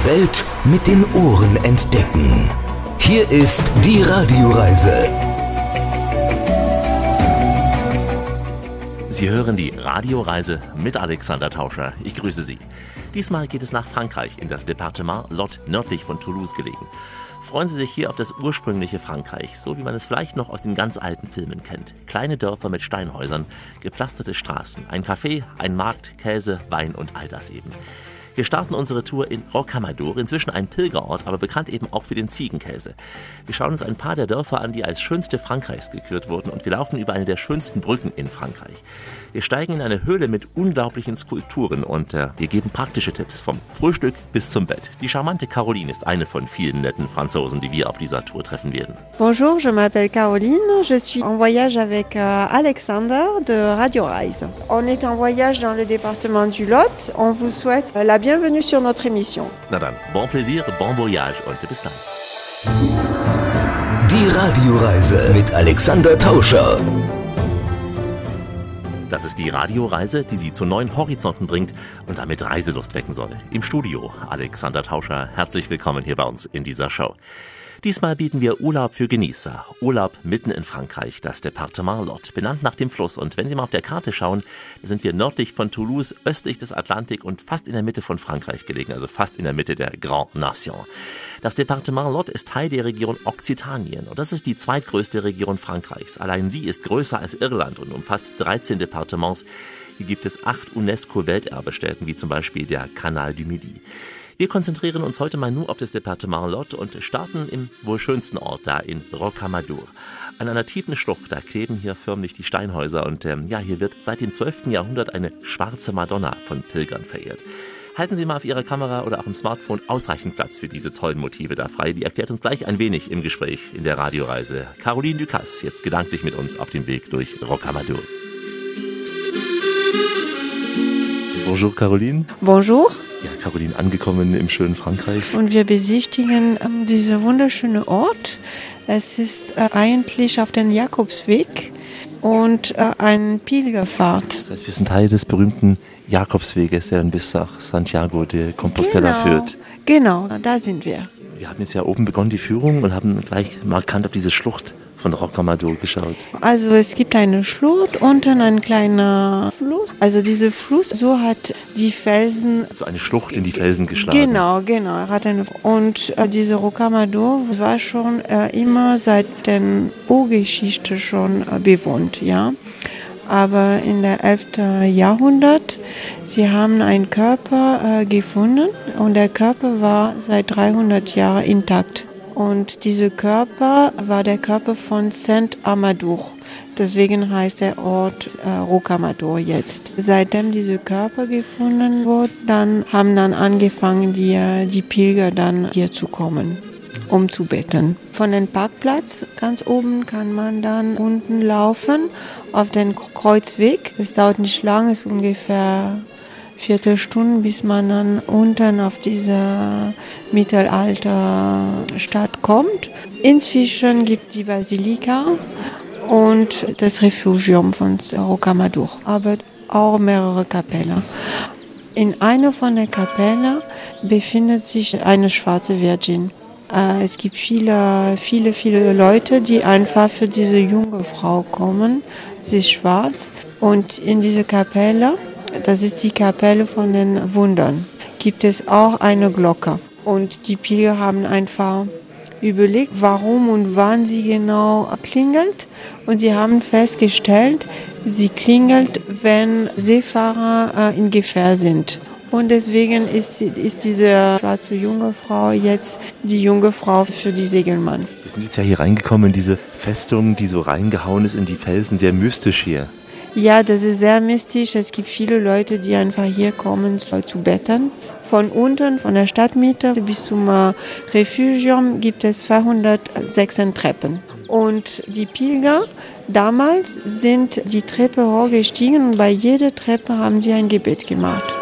Die Welt mit den Ohren entdecken. Hier ist die Radioreise. Sie hören die Radioreise mit Alexander Tauscher. Ich grüße Sie. Diesmal geht es nach Frankreich, in das Departement Lot nördlich von Toulouse gelegen. Freuen Sie sich hier auf das ursprüngliche Frankreich, so wie man es vielleicht noch aus den ganz alten Filmen kennt. Kleine Dörfer mit Steinhäusern, gepflasterte Straßen, ein Café, ein Markt, Käse, Wein und all das eben. Wir starten unsere Tour in Rocamadour, inzwischen ein Pilgerort, aber bekannt eben auch für den Ziegenkäse. Wir schauen uns ein paar der Dörfer an, die als schönste Frankreichs gekürt wurden und wir laufen über eine der schönsten Brücken in Frankreich. Wir steigen in eine Höhle mit unglaublichen Skulpturen und äh, wir geben praktische Tipps vom Frühstück bis zum Bett. Die charmante Caroline ist eine von vielen netten Franzosen, die wir auf dieser Tour treffen werden. Bonjour, je m'appelle Caroline, je suis en voyage avec euh, Alexander de Radio Reise. On est en voyage dans le département du Lot. On vous souhaite la bienvenue sur notre émission. Na dann, bon plaisir, bon voyage und bis dann. Die Radioreise mit Alexander Tauscher. Das ist die Radioreise, die Sie zu neuen Horizonten bringt und damit Reiselust wecken soll. Im Studio Alexander Tauscher, herzlich willkommen hier bei uns in dieser Show. Diesmal bieten wir Urlaub für Genießer. Urlaub mitten in Frankreich, das Departement Lot, benannt nach dem Fluss. Und wenn Sie mal auf der Karte schauen, sind wir nördlich von Toulouse, östlich des Atlantik und fast in der Mitte von Frankreich gelegen, also fast in der Mitte der Grand Nation. Das Departement Lot ist Teil der Region Occitanien und das ist die zweitgrößte Region Frankreichs. Allein sie ist größer als Irland und umfasst 13 Departements. Hier gibt es acht UNESCO-Welterbestätten, wie zum Beispiel der Canal du Midi. Wir konzentrieren uns heute mal nur auf das Departement Lot und starten im wohl schönsten Ort da in Rocamadour. An einer tiefen Schlucht, da kleben hier förmlich die Steinhäuser und ähm, ja, hier wird seit dem 12. Jahrhundert eine schwarze Madonna von Pilgern verehrt. Halten Sie mal auf Ihrer Kamera oder auch im Smartphone ausreichend Platz für diese tollen Motive da frei. Die erklärt uns gleich ein wenig im Gespräch in der Radioreise. Caroline Ducasse, jetzt gedanklich mit uns auf dem Weg durch Rocamadour. Bonjour Caroline. Bonjour. Ja, Caroline angekommen im schönen Frankreich. Und wir besichtigen ähm, diesen wunderschönen Ort. Es ist äh, eigentlich auf dem Jakobsweg und äh, eine Pilgerfahrt. Das heißt, wir sind Teil des berühmten Jakobsweges, der dann bis nach Santiago de Compostela genau, führt. Genau, da sind wir. Wir haben jetzt ja oben begonnen die Führung und haben gleich markant auf diese Schlucht von Rocamadour geschaut. Also es gibt eine Schlucht, unten ein kleiner Fluss. Also dieser Fluss, so hat die Felsen... So eine Schlucht in die Felsen geschlagen. Genau, genau. Hat eine, und äh, diese Rocamadour war schon äh, immer seit der Urgeschichte schon äh, bewohnt, ja. Aber in der 11. Jahrhundert, sie haben einen Körper äh, gefunden und der Körper war seit 300 Jahren intakt. Und dieser Körper war der Körper von Saint Amadou. Deswegen heißt der Ort äh, Rocamadour jetzt. Seitdem dieser Körper gefunden wurde, dann haben dann angefangen die, die Pilger dann hier zu kommen, um zu betten. Von dem Parkplatz ganz oben kann man dann unten laufen auf den Kreuzweg. Es dauert nicht lang, es ist ungefähr Viertelstunde, bis man dann unten auf diese Mittelalterstadt kommt. Inzwischen gibt die Basilika und das Refugium von Rocamadour, aber auch mehrere Kapellen. In einer von den Kapellen befindet sich eine schwarze Virgin. Äh, Es gibt viele, viele, viele Leute, die einfach für diese junge Frau kommen. Sie ist schwarz und in diese Kapelle, das ist die Kapelle von den Wundern, gibt es auch eine Glocke. Und die Pilger haben einfach überlegt, warum und wann sie genau klingelt. Und sie haben festgestellt, sie klingelt, wenn Seefahrer äh, in Gefahr sind. Und deswegen ist, ist diese schwarze junge Frau jetzt die junge Frau für die Segelmann. Wir sind jetzt ja hier reingekommen in diese Festung, die so reingehauen ist in die Felsen, sehr mystisch hier. Ja, das ist sehr mystisch. Es gibt viele Leute, die einfach hier kommen zu, zu betten. Von unten, von der Stadtmitte bis zum äh, Refugium gibt es 206 Treppen. Und die Pilger damals sind die Treppe hochgestiegen und bei jeder Treppe haben sie ein Gebet gemacht.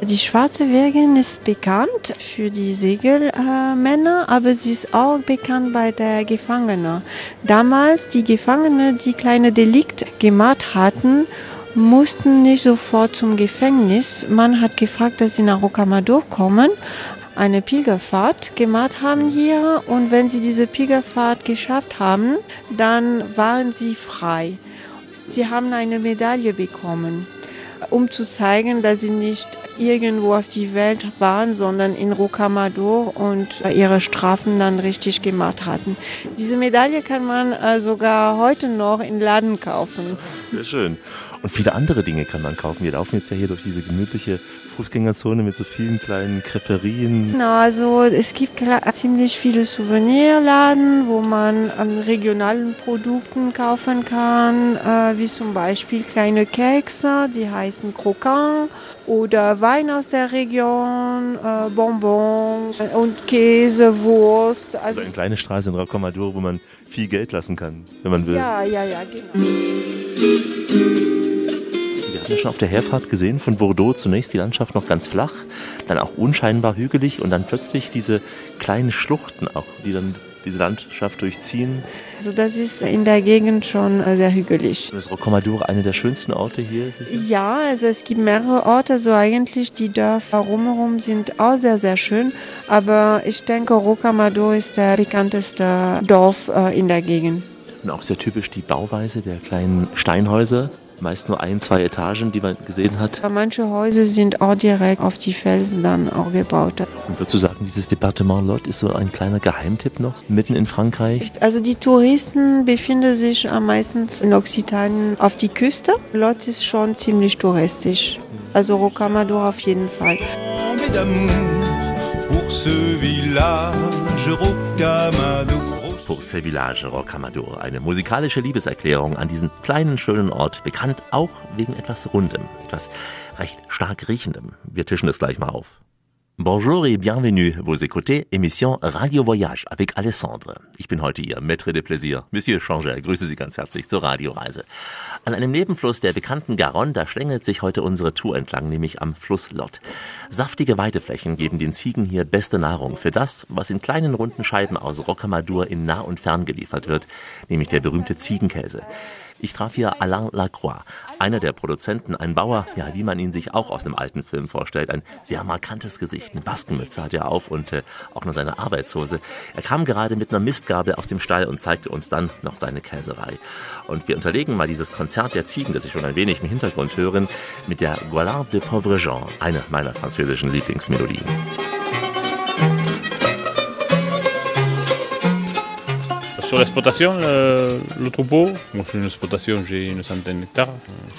Die Schwarze Virgin ist bekannt für die Segelmänner, aber sie ist auch bekannt bei der Gefangenen. Damals die Gefangenen, die kleine Delikt gemacht hatten, mussten nicht sofort zum Gefängnis. Man hat gefragt, dass sie nach Rocamadour kommen, eine Pilgerfahrt gemacht haben hier und wenn sie diese Pilgerfahrt geschafft haben, dann waren sie frei. Sie haben eine Medaille bekommen, um zu zeigen, dass sie nicht irgendwo auf die Welt waren, sondern in Rocamadour und ihre Strafen dann richtig gemacht hatten. Diese Medaille kann man äh, sogar heute noch in Laden kaufen. Sehr schön. Und viele andere Dinge kann man kaufen. Wir laufen jetzt ja hier durch diese gemütliche Fußgängerzone mit so vielen kleinen Creperien. Genau, also es gibt ziemlich viele Souvenirladen, wo man an regionalen Produkten kaufen kann, äh, wie zum Beispiel kleine Kekse, die heißen Croquant oder Wein aus der Region, äh, Bonbons und Käse, Wurst. Also, also eine kleine Straße in Rocamadour, wo man viel Geld lassen kann, wenn man will. Ja, ja, ja, genau hatten ja schon auf der Herfahrt gesehen, von Bordeaux zunächst die Landschaft noch ganz flach, dann auch unscheinbar hügelig und dann plötzlich diese kleinen Schluchten auch, die dann diese Landschaft durchziehen. Also das ist in der Gegend schon äh, sehr hügelig. Ist Rocamadour einer der schönsten Orte hier? Sicher? Ja, also es gibt mehrere Orte, so eigentlich die Dörfer rumherum sind auch sehr, sehr schön. Aber ich denke, Rocamadour ist der bekannteste Dorf äh, in der Gegend. Und auch sehr typisch die Bauweise der kleinen Steinhäuser meist nur ein, zwei Etagen, die man gesehen hat. Manche Häuser sind auch direkt auf die Felsen dann auch gebaut. Und würdest du sagen, dieses Departement Lot ist so ein kleiner Geheimtipp noch mitten in Frankreich? Also die Touristen befinden sich am meisten in Occitanien auf die Küste. Lot ist schon ziemlich touristisch. Also Rocamadour auf jeden Fall. Pour ce village Rocamadour pour ce village Rocamadour. Eine musikalische Liebeserklärung an diesen kleinen, schönen Ort, bekannt auch wegen etwas Rundem, etwas recht stark Riechendem. Wir tischen es gleich mal auf. Bonjour et bienvenue. Vous écoutez émission Radio Voyage avec Alessandre. Ich bin heute Ihr Maître de Plaisir. Monsieur Changer, grüße Sie ganz herzlich zur Radioreise. An einem Nebenfluss der bekannten Garonne, da schlängelt sich heute unsere Tour entlang, nämlich am Fluss Lot. Saftige Weideflächen geben den Ziegen hier beste Nahrung für das, was in kleinen runden Scheiben aus Rocamadour in nah und fern geliefert wird, nämlich der berühmte Ziegenkäse. Ich traf hier Alain Lacroix, einer der Produzenten, ein Bauer, ja, wie man ihn sich auch aus dem alten Film vorstellt. Ein sehr markantes Gesicht, eine Baskenmütze hat er auf und äh, auch noch seine Arbeitshose. Er kam gerade mit einer Mistgabel aus dem Stall und zeigte uns dann noch seine Käserei. Und wir unterlegen mal dieses Konzert der Ziegen, das Sie schon ein wenig im Hintergrund hören, mit der Goualard de Pauvre Jean, eine meiner französischen Lieblingsmelodien. Sur l'exploitation, le, le, troupeau, moi je une exploitation, j'ai une centaine d'hectares,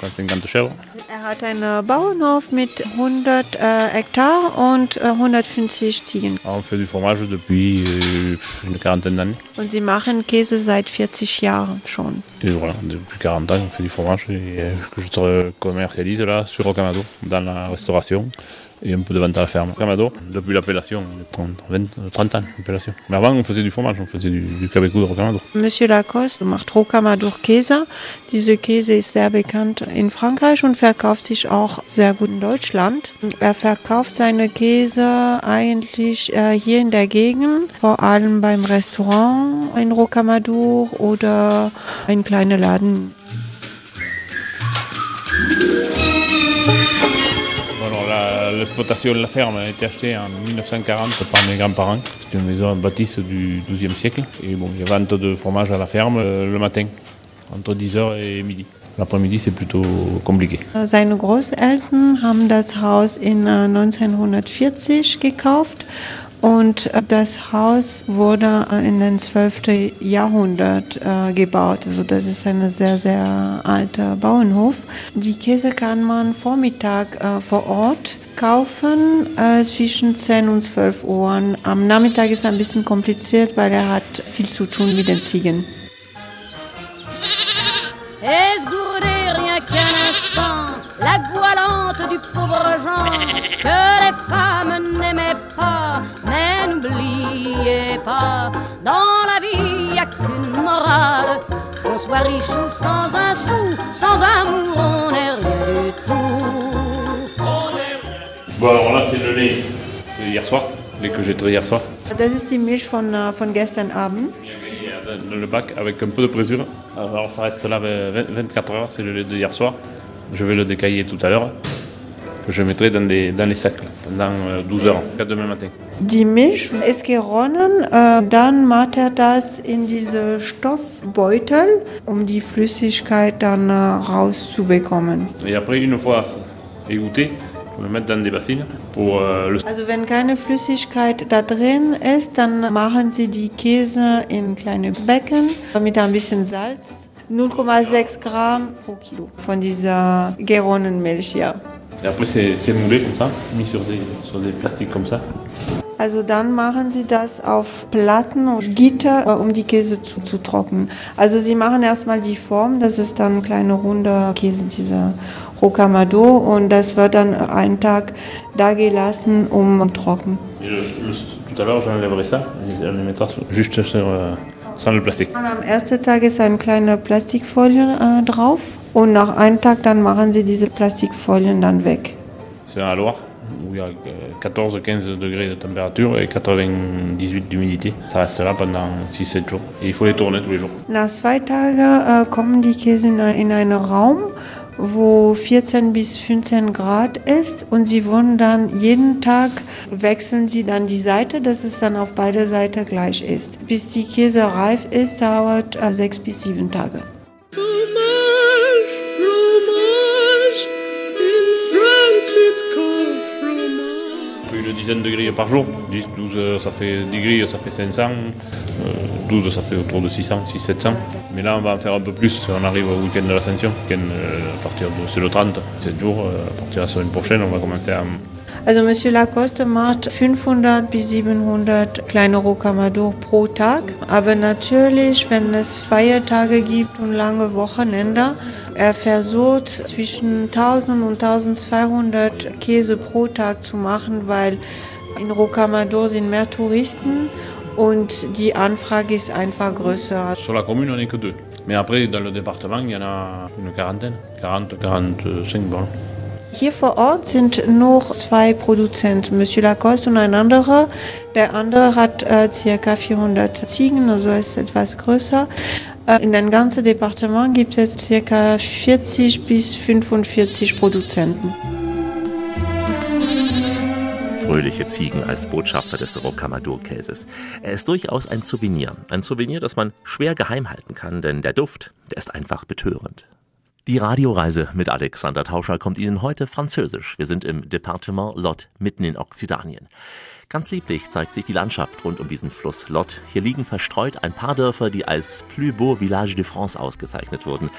150 chèvres. Er hat einen Bauernhof mit 100 äh, Hektar und äh, 150 Ziegen. On fait du fromage depuis euh, une quarantaine d'années. Und sie machen Käse seit 40 Jahren schon. Et voilà, depuis 40 ans, on fait du fromage et, euh, que je commercialise là sur Rocamadour, dans la restauration. Et un peu de vente à la ferme. Camado, depuis l'appellation, 30, 20, 30 ans l'appellation. Mais avant, on faisait du fromage, on faisait du, du Québécois de Rocamadour. Monsieur Lacoste macht Rocamadour Käse. Diese Käse ist sehr bekannt in Frankreich und verkauft sich auch sehr gut in Deutschland. Er verkauft seine Käse eigentlich äh, hier in der Gegend, vor allem beim Restaurant in Rocamadour oder in kleinen Laden. L'exploitation de la ferme a été achetée en 1940 par mes grands-parents. C'est une maison bâtisse du XIIe siècle. Et bon, il y a vente de fromage à la ferme euh, le matin, entre 10h et midi. L'après-midi, c'est plutôt compliqué. Seine Großeltern haben das Haus in 1940 äh, gekauft und das Haus wurde in den 12. Jahrhundert äh, gebaut. Also das ist ein sehr, sehr alter Bauernhof. Die Käse kann man Vormittag äh, vor Ort kaufen äh, zwischen 10 und 12 Uhr. Am Nachmittag ist es ein bisschen kompliziert, weil er hat viel zu tun mit den Ziegen. rien qu'un instant la du pauvre Jean pas, dans la vie y a qu'une morale, qu'on soit riche ou sans un sou, sans amour on n'est rien du tout. Bon alors là c'est le lait de hier soir, le lait que j'ai traité hier soir. Das ist die Milch von, äh, von gestern Abend. le bac avec un peu de présure. Alors ça reste là 24 heures, c'est le lait de hier soir. Je vais le décailler tout à l'heure, que je mettrai dans, des, dans les sacs pendant euh, 12 heures, jusqu'à demain matin. Die Milch ist geronnen, äh, dann macht er das in diese Stoffbeutel, um die Flüssigkeit dann äh, rauszubekommen. Et après, une fois égoutté, on le mettre dans des bassines pour euh, le Also wenn keine Flüssigkeit da drin ist, dann machen Sie die Käse in kleine Becken mit ein bisschen Salz. 0,6 Gramm pro Kilo von dieser geronnenen Milch, ja. Et après, c'est moulé comme ça, mis sur des, sur des plastiques comme ça. Also dann machen Sie das auf Platten und Gitter, äh, um die Käse zu, zu trocknen. Also Sie machen erstmal die Form, das ist dann kleine runde Käse, dieser Rocamadour und das wird dann einen Tag da gelassen, um trocken. Tout à l'heure, j'enlèverai ça, et on les mettra sur- juste sur, euh, sans le plastique. Und am ersten Tag ist eine kleine Plastikfolie äh, drauf und nach einem Tag dann machen Sie diese Plastikfolien dann weg. C'est un Loire, où il y a euh, 14-15 degrés de température et 98 d'humidité. Ça reste là pendant 6-7 jours. Et il faut les tourner tous les jours. Nach zwei Tagen äh, kommen die Käse in, in einen Raum, wo 14 bis 15 Grad ist und sie wollen dann jeden Tag wechseln sie dann die Seite, dass es dann auf beide Seiten gleich ist. Bis die Käse reif ist, dauert äh, sechs bis sieben Tage. Dizaine de par jour. 10, 12, euh, ça fait 10 grilles, ça fait 500. euh, 12, ça fait autour de 600, 600-700. Mais là, on va en faire un peu plus. On arrive au week-end de l'Ascension. week-end, euh, à partir de, c'est le 30, 7 jours. euh, à partir de la semaine prochaine, on va commencer à, Also Monsieur Lacoste macht 500 bis 700 kleine Rocamadour pro Tag. Aber natürlich, wenn es Feiertage gibt und lange Wochenende, er versucht zwischen 1000 und 1200 Käse pro Tag zu machen, weil in Rocamadour sind mehr Touristen und die Anfrage ist einfach größer. Sur la commune, on n'est que deux. Mais après, dans le département, il y en a une quarantaine. 40, 45 bon. Hier vor Ort sind noch zwei Produzenten, Monsieur Lacoste und ein anderer. Der andere hat äh, ca. 400 Ziegen, also ist etwas größer. Äh, in dem ganzen Departement gibt es ca. 40 bis 45 Produzenten. Fröhliche Ziegen als Botschafter des Rocamadour-Käses. Er ist durchaus ein Souvenir. Ein Souvenir, das man schwer geheim halten kann, denn der Duft, der ist einfach betörend. Die Radioreise mit Alexander Tauscher kommt Ihnen heute französisch. Wir sind im Departement Lot, mitten in Okzitanien. Ganz lieblich zeigt sich die Landschaft rund um diesen Fluss Lot. Hier liegen verstreut ein paar Dörfer, die als Plus Beau Village de France ausgezeichnet wurden.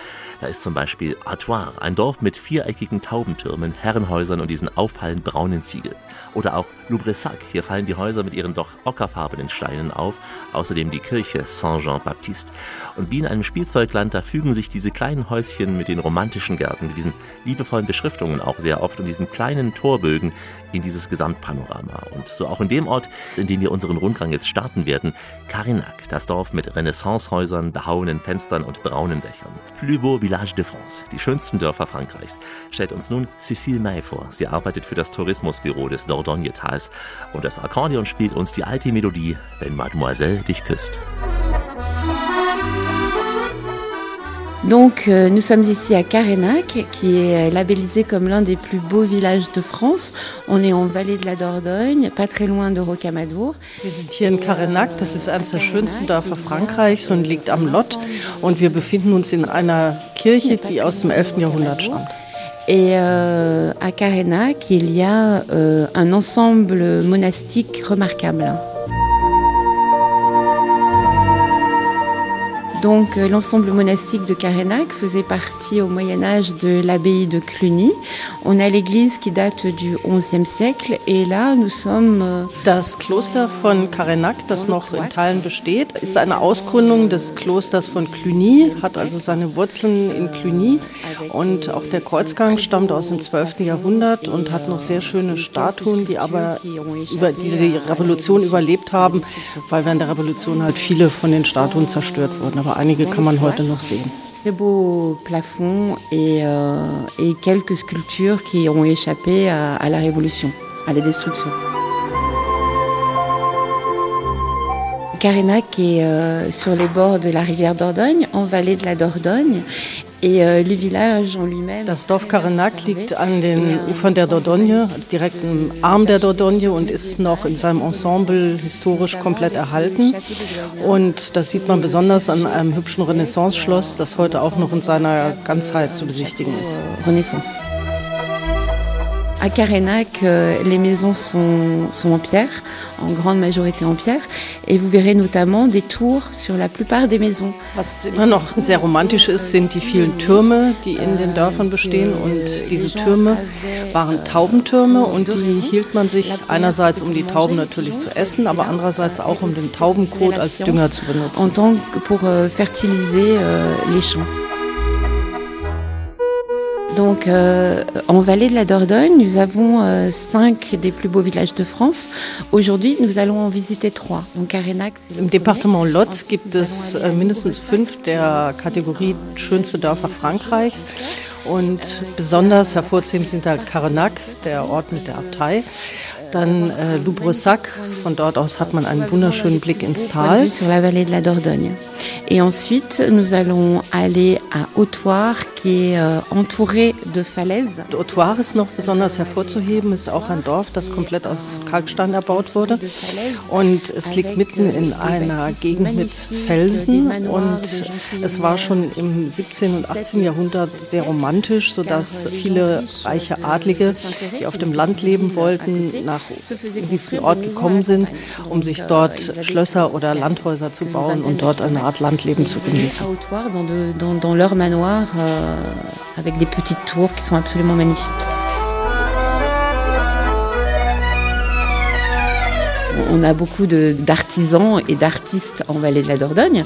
Da ist zum Beispiel Artois, ein Dorf mit viereckigen Taubentürmen, Herrenhäusern und diesen auffallend braunen Ziegeln. Oder auch Loubressac, hier fallen die Häuser mit ihren doch ockerfarbenen Steinen auf, außerdem die Kirche Saint-Jean-Baptiste. Und wie in einem Spielzeugland, da fügen sich diese kleinen Häuschen mit den romantischen Gärten, mit diesen liebevollen Beschriftungen auch sehr oft und diesen kleinen Torbögen in dieses Gesamtpanorama. Und so auch in dem Ort, in dem wir unseren Rundgang jetzt starten werden, Carinac, das Dorf mit Renaissancehäusern, behauenen Fenstern und braunen Dächern. Plus beau village de France, die schönsten Dörfer Frankreichs, stellt uns nun Cécile May vor. Sie arbeitet für das Tourismusbüro des Dordogne-Tals und das Akkordeon spielt uns die alte Melodie, wenn Mademoiselle dich küsst. Donc euh, nous sommes ici à Carénac, qui est labellisé comme l'un des plus beaux villages de France. On est en vallée de la Dordogne, pas très loin de Rocamadour. Wir sind hier in Carenac, das ist eines der schönsten Dörfer Frankreichs und liegt am Lot. Und wir befinden uns in einer Kirche, die aus dem 11. Jahrhundert stammt. Et euh, à Carénac, il y a euh, un ensemble monastique remarquable. Donc euh, l'ensemble monastique de Carénac faisait partie au Moyen Âge de l'abbaye de Cluny. On a l'église qui date du XIe siècle et là nous sommes euh, Das Kloster von Carenac, das noch in Teilen besteht, ist eine Ausgründung des Klosters von Cluny, hat also seine Wurzeln in Cluny. Und auch der Kreuzgang stammt aus dem 12. Jahrhundert und hat noch sehr schöne Statuen, die aber über die, die Revolution überlebt haben, weil während der Revolution halt viele von den Statuen zerstört wurden. Aber einige kann man heute noch sehen. Très beau plafond et, euh, et quelques sculptures qui ont échappé à, à la Révolution, à la destruction. Carénac est euh, sur les bords de la rivière Dordogne, en vallée de la Dordogne. Euh. Das Dorf Karenak liegt an den Ufern der Dordogne, direkt im Arm der Dordogne und ist noch in seinem Ensemble historisch komplett erhalten. Und das sieht man besonders an einem hübschen Renaissance-Schloss, das heute auch noch in seiner Ganzheit zu besichtigen ist. Renaissance. À Carénac, euh, les maisons sont, sont en pierre, en grande majorité en pierre, et vous verrez notamment des tours sur la plupart des maisons. Was immer noch sehr romantisch ist, sind die vielen Türme, die in den Dörfern bestehen. Und diese Türme waren Taubentürme und die hielt man sich einerseits, um die Tauben natürlich zu essen, aber andererseits auch, um den Taubenkot als Dünger zu En benutzen. tant que pour euh, fertiliser euh, les champs. Donc, euh, en vallée de la Dordogne, nous avons euh, cinq des plus beaux villages de France. Aujourd'hui, nous allons en visiter trois. Donc, le Im. Departement Lot gibt es äh, mindestens fünf der Kategorie schönste Dörfer Frankreichs. Und besonders hervorzuheben sind halt Carenac, der Ort mit der Abtei. Dann äh, Loubressac, von dort aus hat man einen wunderschönen Blick ins Tal. sur la vallée de la Dordogne. Et ensuite, nous allons aller à Hautoire, qui est euh, entouré de falaises. Autoire ist noch besonders hervorzuheben, ist auch ein Dorf, das komplett aus Kalkstein erbaut wurde. Und es liegt mitten in einer Gegend mit Felsen und es war schon im 17. und 18. Jahrhundert sehr romantisch, sodass viele reiche Adlige, die auf dem Land leben wollten, nach diesen Ort gekommen sind, um sich dort Schlösser oder Landhäuser zu bauen und dort eine Art Landleben zu genießen. euh, avec des petites tours qui sont absolument magnifiques. On a beaucoup d'artisans et d'artistes en vallée de la Dordogne.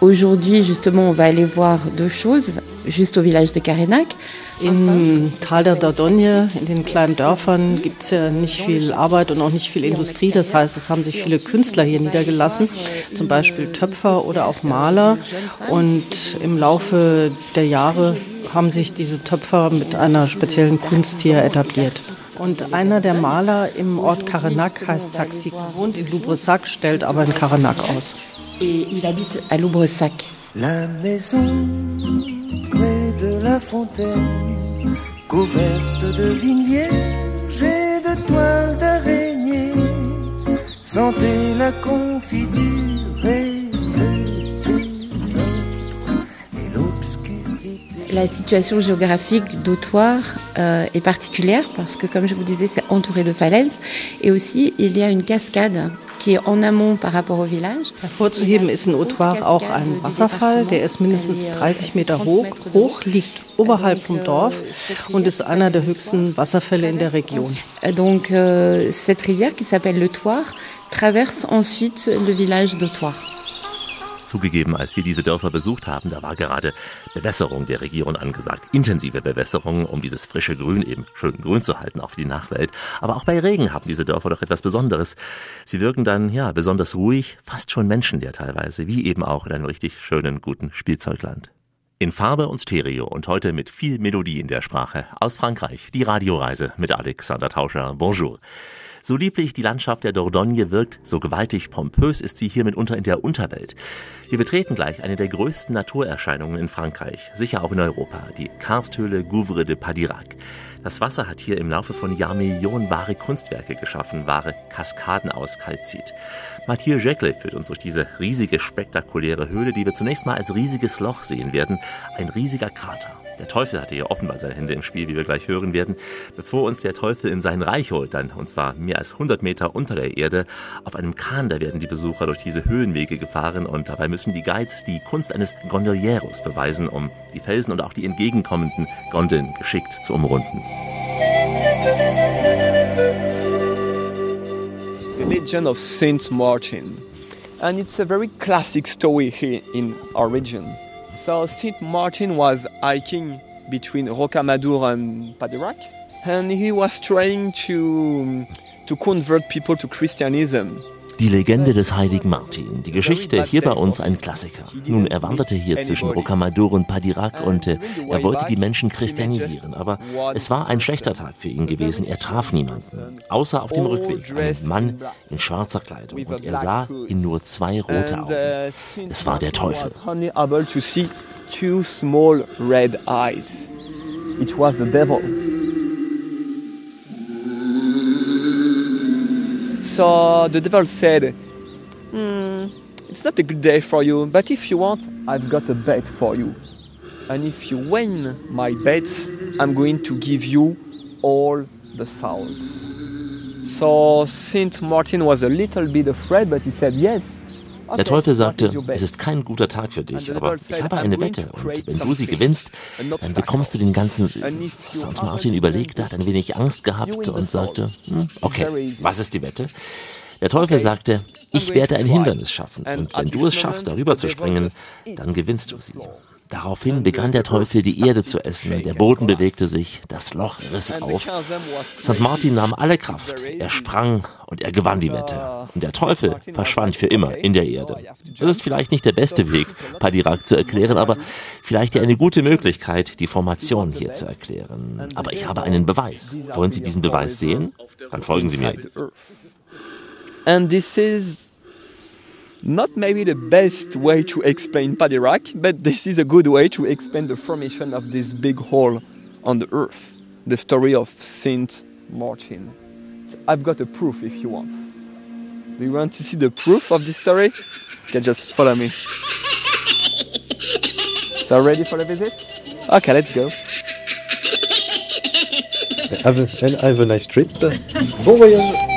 Aujourd'hui, justement, on va aller voir deux choses, juste au village de Carénac. Im Tal der Dordogne, in den kleinen Dörfern, gibt es ja nicht viel Arbeit und auch nicht viel Industrie. Das heißt, es haben sich viele Künstler hier niedergelassen, zum Beispiel Töpfer oder auch Maler. Und im Laufe der Jahre haben sich diese Töpfer mit einer speziellen Kunst hier etabliert. Und einer der Maler im Ort Karenac heißt Saxi, wohnt in Loubressac, stellt aber in Karenac aus. Et il habite à Loubressac. La maison près de la fontaine, couverte de vignes et de toiles d'araignée, sentez la confiture La situation géographique d'Autoire euh, est particulière parce que, comme je vous disais, c'est entouré de falaises. Et aussi, il y a une cascade qui est en amont par rapport au village. Hervorzuheben ist in Autoire auch ein Wasserfall, der ist mindestens 30 Meter hoch, hoch, liegt oberhalb vom Dorf und ist einer der höchsten Wasserfälle in der Region. Euh, Donc, euh, cette rivière qui s'appelle le Toire traverse ensuite le village d'Autoire. Zugegeben, als wir diese Dörfer besucht haben, da war gerade Bewässerung der Region angesagt. Intensive Bewässerung, um dieses frische Grün eben schön grün zu halten, auch für die Nachwelt. Aber auch bei Regen haben diese Dörfer doch etwas Besonderes. Sie wirken dann, ja, besonders ruhig, fast schon menschenleer teilweise, wie eben auch in einem richtig schönen, guten Spielzeugland. In Farbe und Stereo und heute mit viel Melodie in der Sprache. Aus Frankreich, die Radioreise mit Alexander Tauscher. Bonjour. So lieblich die Landschaft der Dordogne wirkt, so gewaltig pompös ist sie hier mitunter in der Unterwelt. Wir betreten gleich eine der größten Naturerscheinungen in Frankreich, sicher auch in Europa, die Karsthöhle Gouvre de Padirac. Das Wasser hat hier im Laufe von Jahrmillionen wahre Kunstwerke geschaffen, wahre Kaskaden aus Kalzit. Mathieu Jekyll führt uns durch diese riesige, spektakuläre Höhle, die wir zunächst mal als riesiges Loch sehen werden. Ein riesiger Krater. Der Teufel hatte hier offenbar seine Hände im Spiel, wie wir gleich hören werden, bevor uns der Teufel in sein Reich holt, dann, und zwar mehr als 100 Meter unter der Erde. Auf einem Kahn, da werden die Besucher durch diese Höhenwege gefahren und dabei müssen die Guides die Kunst eines Gondolieros beweisen, um die Felsen und auch die entgegenkommenden Gondeln geschickt zu umrunden. the legend of Saint Martin. And it's a very classic story here in our region. So Saint Martin was hiking between Rocamadour and Padirac, and he was trying to to convert people to Christianism. Die Legende des heiligen Martin. Die Geschichte hier bei uns ein Klassiker. Nun, er wanderte hier zwischen Rocamadour und Padirac und äh, er wollte die Menschen christianisieren. Aber es war ein schlechter Tag für ihn gewesen. Er traf niemanden. Außer auf dem Rückweg einen Mann in schwarzer Kleidung. Und er sah in nur zwei rote Augen. uh, Es war der Teufel. It was the devil. So the devil said, "Hmm, It's not a good day for you, but if you want, I've got a bet for you. And if you win my bets, I'm going to give you all the souls. So Saint Martin was a little bit afraid, but he said yes. Der Teufel sagte, es ist kein guter Tag für dich, aber ich habe eine Wette und wenn du sie gewinnst, dann bekommst du den ganzen Süden. St. Martin überlegte, hat ein wenig Angst gehabt und sagte, hm, okay, was ist die Wette? Der Teufel sagte, ich werde ein Hindernis schaffen und wenn du es schaffst, darüber zu springen, dann gewinnst du sie. Daraufhin begann der Teufel die Erde zu essen, der Boden bewegte sich, das Loch riss auf. St. Martin nahm alle Kraft, er sprang und er gewann die Wette. Und der Teufel verschwand für immer in der Erde. Das ist vielleicht nicht der beste Weg, Padirac zu erklären, aber vielleicht eine gute Möglichkeit, die Formation hier zu erklären. Aber ich habe einen Beweis. Wollen Sie diesen Beweis sehen? Dann folgen Sie mir. And this is not maybe the best way to explain Padirac, but this is a good way to explain the formation of this big hole on the earth, the story of Saint Martin. I've got a proof if you want. Do you want to see the proof of this story? You can just follow me. So ready for the visit? Okay, let's go. Have a, have a nice trip. Bon voyage.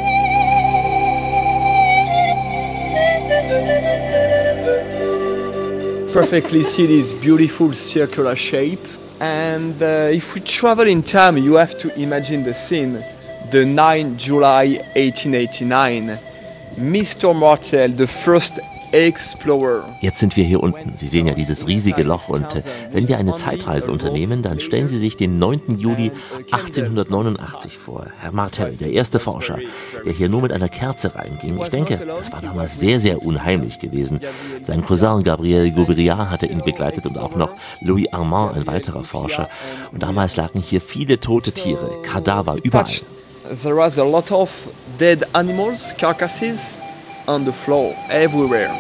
Perfectly see this beautiful circular shape. And uh, if we travel in time, you have to imagine the scene. The 9 July 1889. Mr. Martel, the first Explorer. Jetzt sind wir hier unten. Sie sehen ja dieses riesige Loch und äh, wenn wir eine Zeitreise unternehmen, dann stellen Sie sich den 9. Juli 1889 vor. Herr Martel, der erste Forscher, der hier nur mit einer Kerze reinging. Ich denke, das war damals sehr, sehr unheimlich gewesen. Sein Cousin Gabriel Goberiat hatte ihn begleitet und auch noch Louis Armand, ein weiterer Forscher. Und damals lagen hier viele tote Tiere, Kadaver überall. There was a lot of dead animals, carcasses on the floor, everywhere.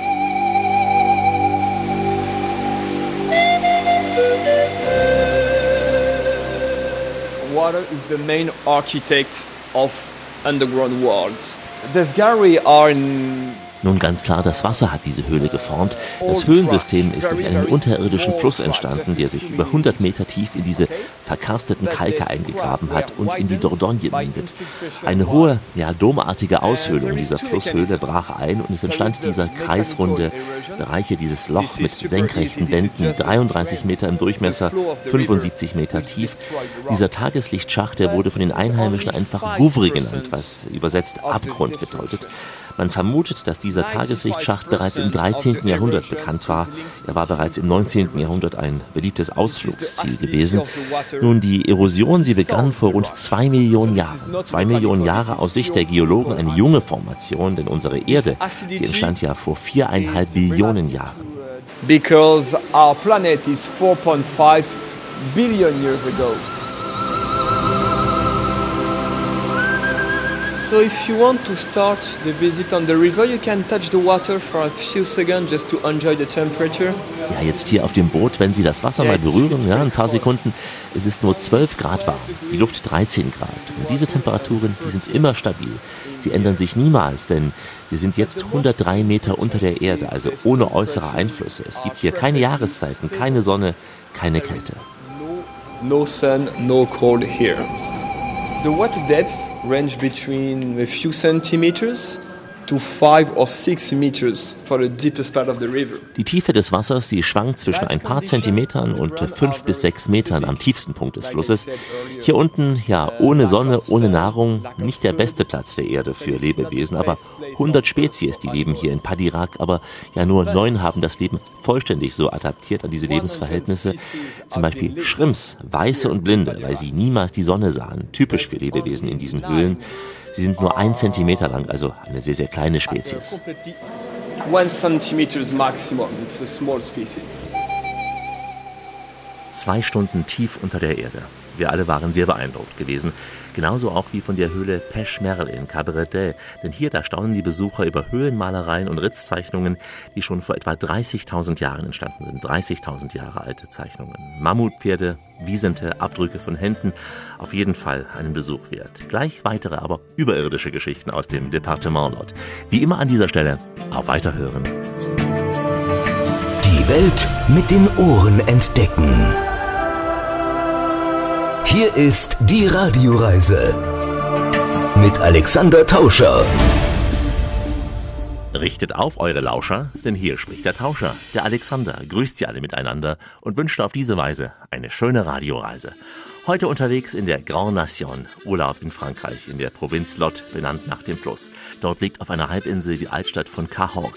Water is the main architect of underground worlds. This gallery are in Nun ganz klar, das Wasser hat diese Höhle geformt. Das Höhlensystem ist durch einen unterirdischen Fluss entstanden, der sich über 100 Meter tief in diese verkarsteten Kalke eingegraben hat und in die Dordogne mündet. Eine hohe, ja, domartige Aushöhlung dieser Flusshöhle brach ein und es entstand dieser kreisrunde Bereiche, dieses Loch mit senkrechten Wänden, 33 Meter im Durchmesser, 75 Meter tief. Dieser Tageslichtschacht, der wurde von den Einheimischen einfach Gouvre genannt, was übersetzt Abgrund bedeutet. Man vermutet, dass dieser Tageslichtschacht bereits im 13. Jahrhundert bekannt war. Er war bereits im 19. Jahrhundert ein beliebtes Ausflugsziel gewesen. Nun, die Erosion, sie begann vor rund zwei Millionen Jahren. Zwei Millionen Jahre aus Sicht der Geologen eine junge Formation, denn unsere Erde, sie entstand ja vor viereinhalb Billionen Jahren. Because our planet is 4.5 billion years ago. So if you want to start the visit on the river, you can touch the water for a few seconds just to enjoy the temperature. Ja, jetzt hier auf dem Boot, wenn Sie das Wasser mal berühren, ja, ein paar Sekunden, es ist nur 12 Grad warm, die Luft 13 Grad. Und diese Temperaturen, die sind immer stabil. Sie ändern sich niemals, denn wir sind jetzt 103 Meter unter der Erde, also ohne äußere Einflüsse. Es gibt hier keine Jahreszeiten, keine Sonne, keine Kälte. No sun, no cold here. The water depth range between a few centimeters Die Tiefe des Wassers, die schwankt zwischen ein paar Zentimetern und fünf bis sechs Metern am tiefsten Punkt des Flusses. Hier unten, ja, ohne Sonne, ohne Nahrung, nicht der beste Platz der Erde für Lebewesen, aber 100 Spezies, die leben hier in Padirac, aber ja nur neun haben das Leben vollständig so adaptiert an diese Lebensverhältnisse. Zum Beispiel Schrimps, weiße und blinde, weil sie niemals die Sonne sahen, typisch für Lebewesen in diesen Höhlen. Sie sind nur ein Zentimeter lang, also eine sehr, sehr kleine Spezies. One centimeter maximum. It's a small species. Zwei Stunden tief unter der Erde. Wir alle waren sehr beeindruckt gewesen. Genauso auch wie von der Höhle Pêche-Merle in Cabaretet. Denn hier, da staunen die Besucher über Höhlenmalereien und Ritzzeichnungen, die schon vor etwa 30.000 Jahren entstanden sind. 30.000 Jahre alte Zeichnungen. Mammutpferde, wiesente Abdrücke von Händen. Auf jeden Fall einen Besuch wert. Gleich weitere, aber überirdische Geschichten aus dem Departement Lot. Wie immer an dieser Stelle, auf Weiterhören. Die Welt mit den Ohren entdecken. Hier ist die Radioreise mit Alexander Tauscher. Richtet auf eure Lauscher, denn hier spricht der Tauscher, der Alexander, grüßt sie alle miteinander und wünscht auf diese Weise eine schöne Radioreise. Heute unterwegs in der Grand Nation, Urlaub in Frankreich, in der Provinz Lot, benannt nach dem Fluss. Dort liegt auf einer Halbinsel die Altstadt von Cahors.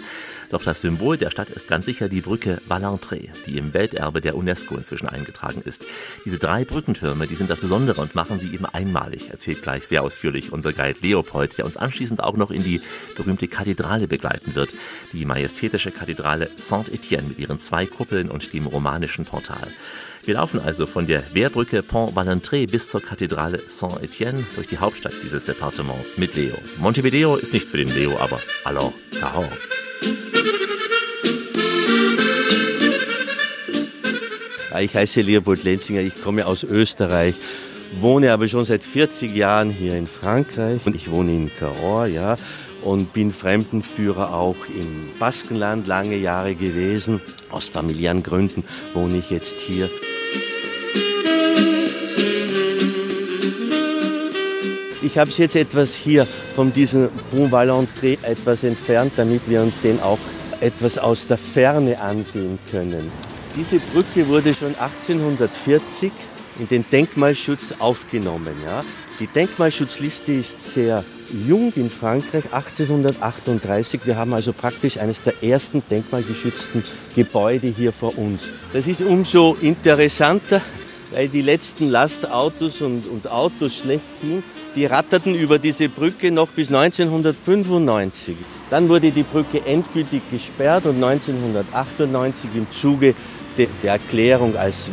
Doch das Symbol der Stadt ist ganz sicher die Brücke Valentré, die im Welterbe der UNESCO inzwischen eingetragen ist. Diese drei Brückentürme, die sind das Besondere und machen sie eben einmalig, erzählt gleich sehr ausführlich unser Guide Leopold, der uns anschließend auch noch in die berühmte Kathedrale begleiten wird. Die majestätische Kathedrale Saint-Étienne mit ihren zwei Kuppeln und dem romanischen Portal. Wir laufen also von der Wehrbrücke Pont Valentré bis zur Kathedrale Saint-Étienne durch die Hauptstadt dieses Departements mit Leo. Montevideo ist nichts für den Leo, aber alors, Cahors. Ich heiße Leopold Lenzinger, ich komme aus Österreich, wohne aber schon seit 40 Jahren hier in Frankreich und ich wohne in Cahors, ja, und bin Fremdenführer auch im Baskenland lange Jahre gewesen. Aus familiären Gründen wohne ich jetzt hier. Ich habe es jetzt etwas hier von diesem Pont Valentré etwas entfernt, damit wir uns den auch etwas aus der Ferne ansehen können. Diese Brücke wurde schon 1840 in den Denkmalschutz aufgenommen. Ja. Die Denkmalschutzliste ist sehr jung in Frankreich, 1838. Wir haben also praktisch eines der ersten denkmalgeschützten Gebäude hier vor uns. Das ist umso interessanter, weil die letzten Lastautos und, und Autos schlechthin, die ratterten über diese Brücke noch bis 1995. Dann wurde die Brücke endgültig gesperrt und 1998 im Zuge der Erklärung als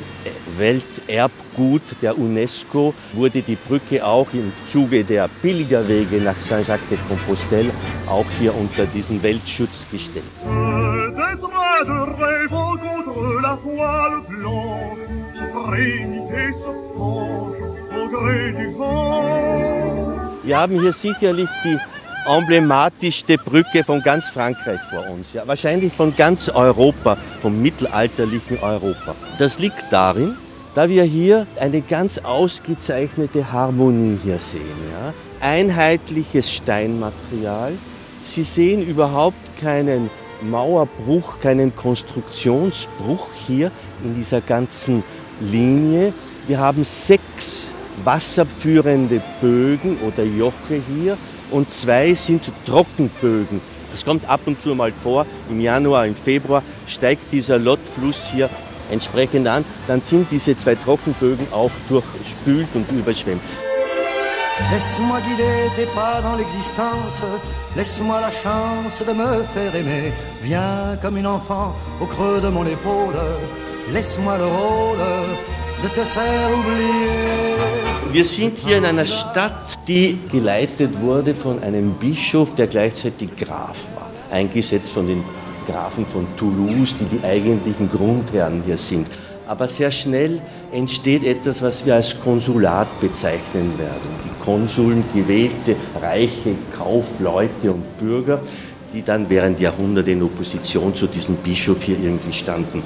Welterbgut der UNESCO wurde die Brücke auch im Zuge der Pilgerwege nach Saint-Jacques-de-Compostelle auch hier unter diesen Weltschutz gestellt. Wir haben hier sicherlich die emblematischste Brücke von ganz Frankreich vor uns, ja, wahrscheinlich von ganz Europa, vom mittelalterlichen Europa. Das liegt darin, da wir hier eine ganz ausgezeichnete Harmonie hier sehen. Ja. Einheitliches Steinmaterial. Sie sehen überhaupt keinen Mauerbruch, keinen Konstruktionsbruch hier in dieser ganzen Linie. Wir haben sechs wasserführende Bögen oder Joche hier und zwei sind Trockenbögen. Das kommt ab und zu mal vor. Im Januar, im Februar steigt dieser Lottfluss hier entsprechend an. Dann sind diese zwei Trockenbögen auch durchspült und überschwemmt. Laisse-moi guider tes pas dans l'existence, laisse-moi la chance de me faire aimer. Viens comme une enfant au creux de mon épaule, laisse-moi le rôle de te faire oublier. Wir sind hier in einer Stadt, die geleitet wurde von einem Bischof, der gleichzeitig Graf war, eingesetzt von den Grafen von Toulouse, die die eigentlichen Grundherren hier sind. Aber sehr schnell entsteht etwas, was wir als Konsulat bezeichnen werden. Die Konsuln, gewählte reiche Kaufleute und Bürger, die dann während Jahrhunderte in Opposition zu diesem Bischof hier irgendwie standen.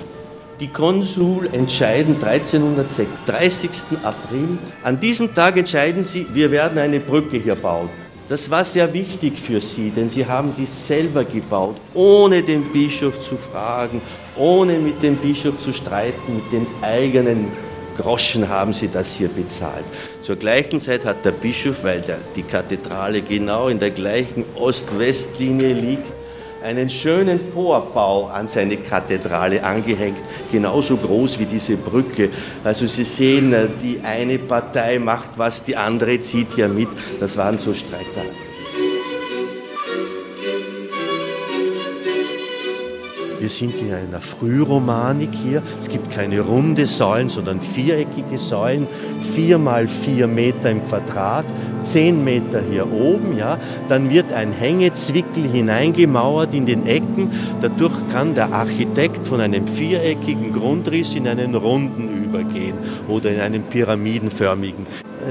Die Konsul entscheiden 1306, 30. April. An diesem Tag entscheiden sie, wir werden eine Brücke hier bauen. Das war sehr wichtig für sie, denn sie haben die selber gebaut, ohne den Bischof zu fragen, ohne mit dem Bischof zu streiten, mit den eigenen Groschen haben sie das hier bezahlt. Zur gleichen Zeit hat der Bischof, weil der, die Kathedrale genau in der gleichen Ost-West-Linie liegt, einen schönen Vorbau an seine Kathedrale angehängt, genauso groß wie diese Brücke. Also Sie sehen, äh, die eine Partei macht was, die andere zieht hier mit. Das waren so Streitereien. Wir sind in einer Frühromanik hier. Es gibt keine runde Säulen, sondern viereckige Säulen, vier mal vier Meter im Quadrat, zehn Meter hier oben. Ja. Dann wird ein Hängezwickel hineingemauert in den Ecken. Dadurch kann der Architekt von einem viereckigen Grundriss in einen runden übergehen oder in einen pyramidenförmigen.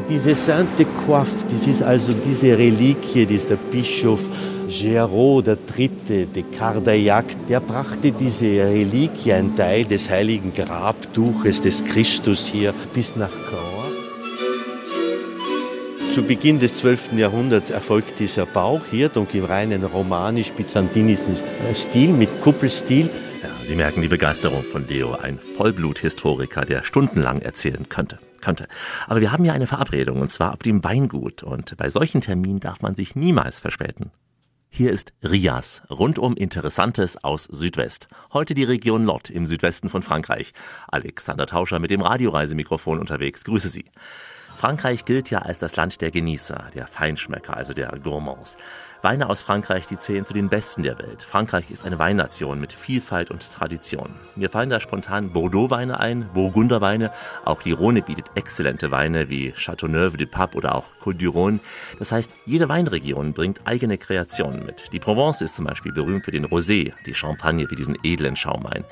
Diese Sainte Coiffe, das ist also diese Reliquie, die ist der Bischof Géraud III. de Cardaillac, der brachte diese Reliquie, ein Teil des heiligen Grabtuches des Christus hier, bis nach Caen. Zu Beginn des 12. Jahrhunderts erfolgt dieser Bau hier, donc im reinen romanisch-byzantinischen Stil mit Kuppelstil. Ja, Sie merken die Begeisterung von Leo, ein Vollbluthistoriker, der stundenlang erzählen könnte. könnte. Aber wir haben ja eine Verabredung, und zwar auf dem Weingut. Und bei solchen Terminen darf man sich niemals verspäten. Hier ist Rias, rundum Interessantes aus Südwest. Heute die Region Lot im Südwesten von Frankreich. Alexander Tauscher mit dem Radioreisemikrofon unterwegs. Grüße Sie. Frankreich gilt ja als das Land der Genießer, der Feinschmecker, also der Gourmands. Weine aus Frankreich, die zählen zu den besten der Welt. Frankreich ist eine Weinnation mit Vielfalt und Tradition. Mir fallen da spontan Bordeaux-Weine ein, Burgunderweine. Auch die Rhone bietet exzellente Weine wie Châteauneuf du Pape oder auch Côte du Rhône. Das heißt, jede Weinregion bringt eigene Kreationen mit. Die Provence ist zum Beispiel berühmt für den Rosé, die Champagne für diesen edlen Schaumwein.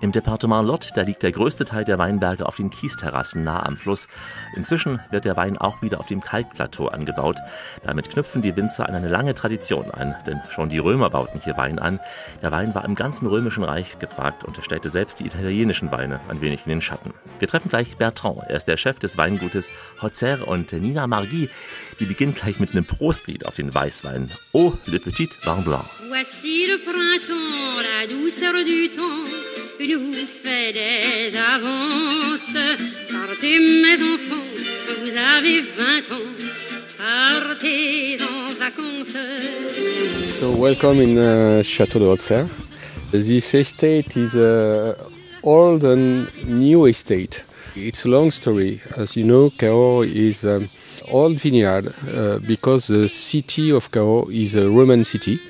Im Departement Lot, da liegt der größte Teil der Weinberge auf den Kiesterrassen nah am Fluss. Inzwischen wird der Wein auch wieder auf dem Kalkplateau angebaut. Damit knüpfen die Winzer an eine lange Tradition an, denn schon die Römer bauten hier Wein an. Der Wein war im ganzen römischen Reich gefragt und stellte selbst die italienischen Weine ein wenig in den Schatten. Wir treffen gleich Bertrand, er ist der Chef des Weingutes Hotzer und Nina Margui, die beginnt gleich mit einem Prostlied auf den Weißwein. Oh, le petit vin blanc. Voici le printemps, la douceur du temps nous fait des avances. Partez mes enfants, vous avez 20 ans. So welcome in uh, Château de Haute This estate is a old and new estate. It's a long story. As you know, Cahors is an old vineyard uh, because the city of Cahors is a Roman city.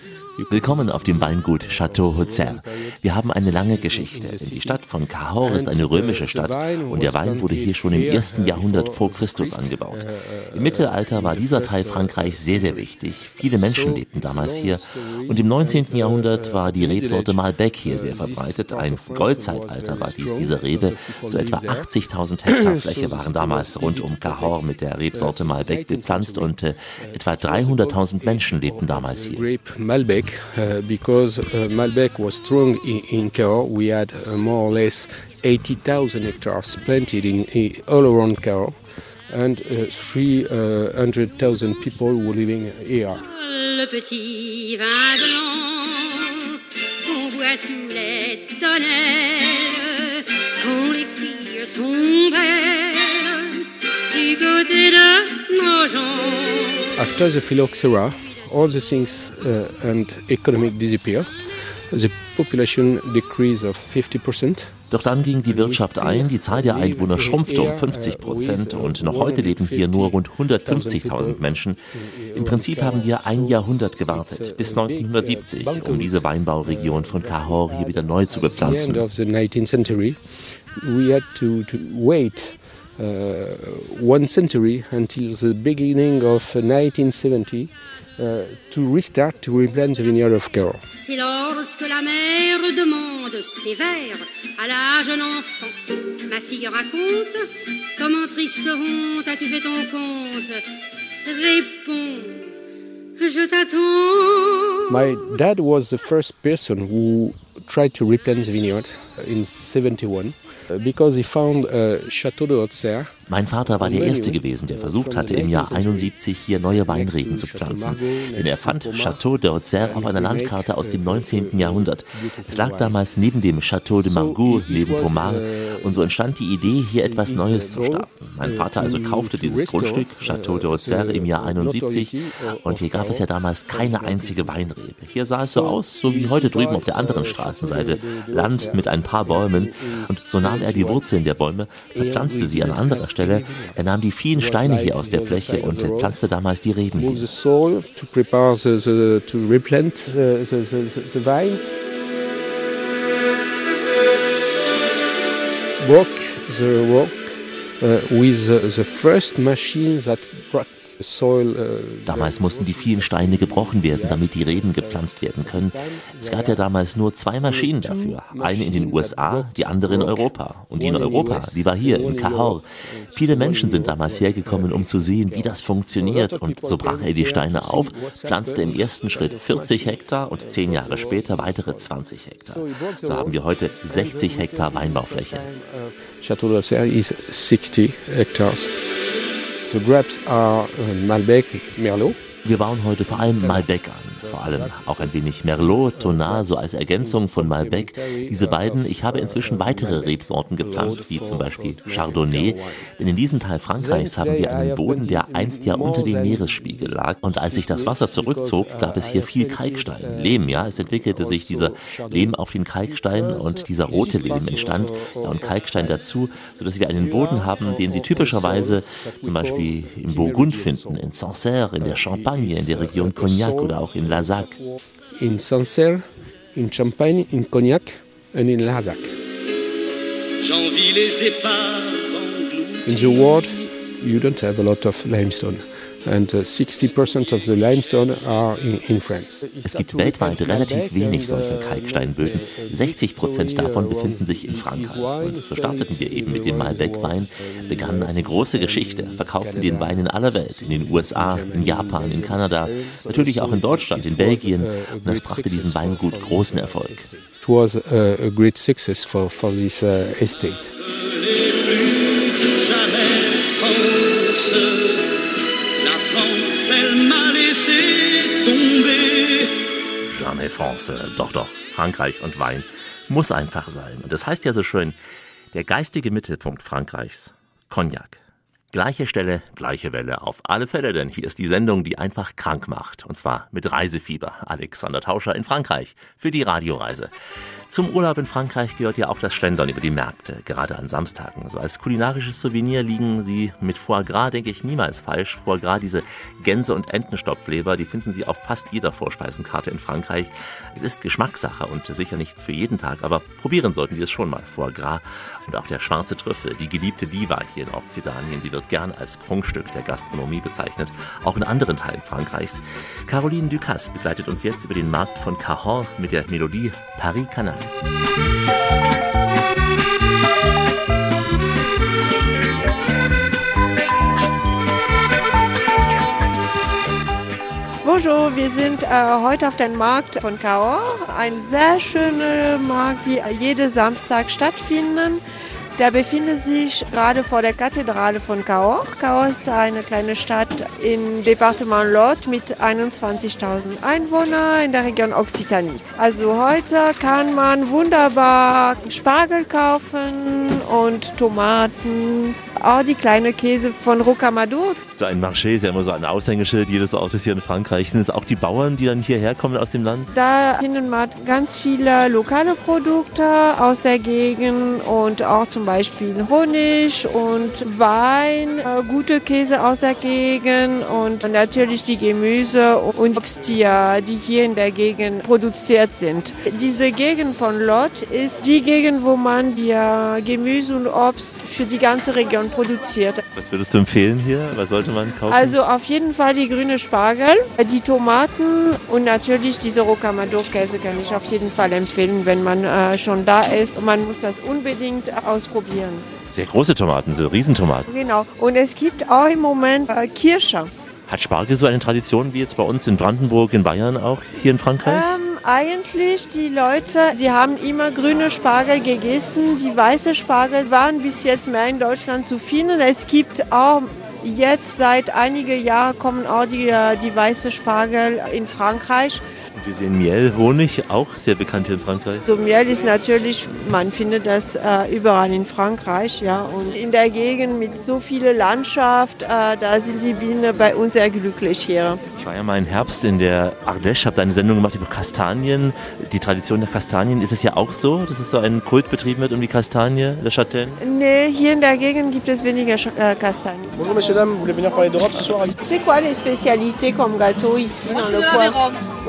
Willkommen auf dem Weingut Château Hotzer. Wir haben eine lange Geschichte. Die Stadt von Cahors ist eine römische Stadt und der Wein wurde hier schon im ersten Jahrhundert vor Christus angebaut. Im Mittelalter war dieser Teil Frankreichs sehr, sehr wichtig. Viele Menschen lebten damals hier und im 19. Jahrhundert war die Rebsorte Malbec hier sehr verbreitet. Ein Goldzeitalter war dies diese Rebe. So etwa 80.000 Hektar Fläche waren damals rund um Cahors mit der Rebsorte Malbec bepflanzt und äh, etwa 300.000 Menschen lebten damals hier. Malbec, uh, because uh, Malbec was strong in, in Cahors. We had uh, more or less 80,000 hectares planted in, in, all around Cahors, and 300,000 people were living here. Le petit vin blanc qu'on boit sous les tonnelles, quand les filles sont belles, du côté de nos gens. After the phylloxera, all the things uh, and economic disappear. The population decrease of 50%. Doch dann ging die Wirtschaft ein, die Zahl der Einwohner schrumpfte um 50 Prozent und noch heute leben hier nur rund 150.000 Menschen. Im Prinzip haben wir ein Jahrhundert gewartet, bis 1970, um diese Weinbauregion von Cahors hier wieder neu zu bepflanzen. Uh, one century until the beginning of 1970 uh, to restart to replant the vineyard of Cahors. C'est lorsque la mère demande ses vers à la jeune enfant. Ma fille raconte comment triste honte as-tu fait ton compte. Réponds, je t'attends. My dad was the first person who tried to replant the vineyard in 71 because he found uh, Château de Haute Mein Vater war der Erste gewesen, der versucht hatte, im Jahr 71 hier neue Weinreben zu pflanzen. Denn er fand Château Haute auf einer Landkarte aus dem 19. Jahrhundert. Es lag damals neben dem Château de Margaux, neben Pommard, und so entstand die Idee, hier etwas Neues zu starten. Mein Vater also kaufte dieses Grundstück, Château Haute im Jahr 71, und hier gab es ja damals keine einzige Weinrebe. Hier sah es so aus, so wie heute drüben auf der anderen Straßenseite. Land mit ein paar Bäumen, und so nahm er die Wurzeln der Bäume, verpflanzte sie an anderer Stelle Stelle. Er nahm die vielen Steine hier aus der Fläche und pflanzte damals die Reben. Hier. Walk the rock uh, with the, the first machine that brought Damals mussten die vielen Steine gebrochen werden, damit die Reben gepflanzt werden können. Es gab ja damals nur zwei Maschinen dafür. Eine in den USA, die andere in Europa. Und die in Europa, die war hier in Cahors. Viele Menschen sind damals hergekommen, um zu sehen, wie das funktioniert. Und so brach er die Steine auf, pflanzte im ersten Schritt 40 Hektar und zehn Jahre später weitere 20 Hektar. So haben wir heute 60 Hektar Weinbaufläche. Château de l'Auxerre is 60 hectares. The grapes are uh, Malbec, Merlot. Wir bauen heute vor allem Malbec an, vor allem auch ein wenig Merlot, Tonat, so als Ergänzung von Malbec. Diese beiden, ich habe inzwischen weitere Rebsorten gepflanzt, wie zum Beispiel Chardonnay, denn in diesem Teil Frankreichs haben wir einen Boden, der einst ja unter dem Meeresspiegel lag. Und als sich das Wasser zurückzog, gab es hier viel Kalkstein, Lehm, ja, es entwickelte sich dieser Lehm auf den Kalkstein und dieser rote Lehm entstand ja, und Kalkstein dazu, sodass wir einen Boden haben, den Sie typischerweise zum Beispiel im Burgund finden, in Sancerre, in der Champagne, in der Region Cognac oder auch in Lazac. In Sancerre, in Champagne, in Cognac and in Lazac. J'envie les épaves In the world, you don't have a lot of limestone. And uh, 60% of the limestone are in, in France. Es gibt weltweit relativ wenig solcher Kalksteinböden. 60 Prozent davon befinden sich in Frankreich. Und so starteten wir eben mit dem Malbec-Wein, begannen eine große Geschichte, verkauften den Wein in aller Welt, in den USA, in Japan, in Kanada, natürlich auch in Deutschland, in Belgien. Und das brachte diesem Weingut großen Erfolg. It was a, a great success for, for this uh, estate. France, doch, doch, Frankreich und Wein muss einfach sein. Und das heißt ja so schön, der geistige Mittelpunkt Frankreichs, Cognac. Gleiche Stelle, gleiche Welle, auf alle Fälle, denn hier ist die Sendung, die einfach krank macht. Und zwar mit Reisefieber. Alexander Tauscher in Frankreich für die Radioreise. Zum Urlaub in Frankreich gehört ja auch das Schlendern über die Märkte, gerade an Samstagen. So als kulinarisches Souvenir liegen sie mit Foie Gras, denke ich, niemals falsch. Foie Gras, diese Gänse- und Entenstopfleber, die finden Sie auf fast jeder Vorspeisenkarte in Frankreich. Es ist Geschmackssache und sicher nichts für jeden Tag, aber probieren sollten Sie es schon mal. Foie Gras und auch der schwarze Trüffel, die geliebte Diva hier in Okzitanien, die wird gern als Prunkstück der Gastronomie bezeichnet, auch in anderen Teilen Frankreichs. Caroline Ducasse begleitet uns jetzt über den Markt von Cahors mit der Melodie Paris Canal. Bonjour, wir sind äh, heute auf dem Markt von Cahors. Ein sehr schöner Markt, die jeden Samstag stattfinden. Der befindet sich gerade vor der Kathedrale von Cahors. Cahors ist eine kleine Stadt im Departement Lot mit 21.000 Einwohnern in der Region Occitanie. Also heute kann man wunderbar Spargel kaufen und Tomaten, auch die kleine Käse von Rocamadour. So ein Marché ist ja immer so ein Aushängeschild jedes Ortes hier in Frankreich. Sind es auch die Bauern, die dann hierher kommen aus dem Land? Da findet man ganz viele lokale Produkte aus der Gegend und auch zum Beispiel Honig und Wein, äh, gute Käse aus der Gegend und natürlich die Gemüse und Obsttiere, die hier in der Gegend produziert sind. Diese Gegend von Lot ist die Gegend, wo man die äh, Gemüse und Obst für die ganze Region produziert. Was würdest du empfehlen hier? Was sollte man kaufen? Also auf jeden Fall die grüne Spargel, die Tomaten und natürlich diese Rocamadour-Käse kann ich auf jeden Fall empfehlen, wenn man äh, schon da ist. Man muss das unbedingt ausprobieren. Sehr große Tomaten, so Riesentomaten. Genau. Und es gibt auch im Moment äh, Kirsche. Hat Spargel so eine Tradition wie jetzt bei uns in Brandenburg, in Bayern auch, hier in Frankreich? Ähm, eigentlich die Leute, sie haben immer grüne Spargel gegessen. Die weiße Spargel waren bis jetzt mehr in Deutschland zu finden. Es gibt auch jetzt seit einigen Jahren kommen auch die, äh, die weiße Spargel in Frankreich. Und wir sehen Miel, Honig, auch sehr bekannt hier in Frankreich. So Mehl ist natürlich, man findet das äh, überall in Frankreich, ja. Und in der Gegend mit so viel Landschaft, äh, da sind die Bienen bei uns sehr glücklich hier. Ich war ja mal im Herbst in der Ardèche, habe da eine Sendung gemacht über Kastanien. Die Tradition der Kastanien, ist es ja auch so, dass es so ein Kult betrieben wird um die Kastanie, der Châtaigne? Nee, hier in der Gegend gibt es weniger Sch- äh, Kastanien. Bonjour messieurs, dames, vous voulez venir parler d'Europe ce soir C'est quoi les spécialités comme gâteau ici dans le coin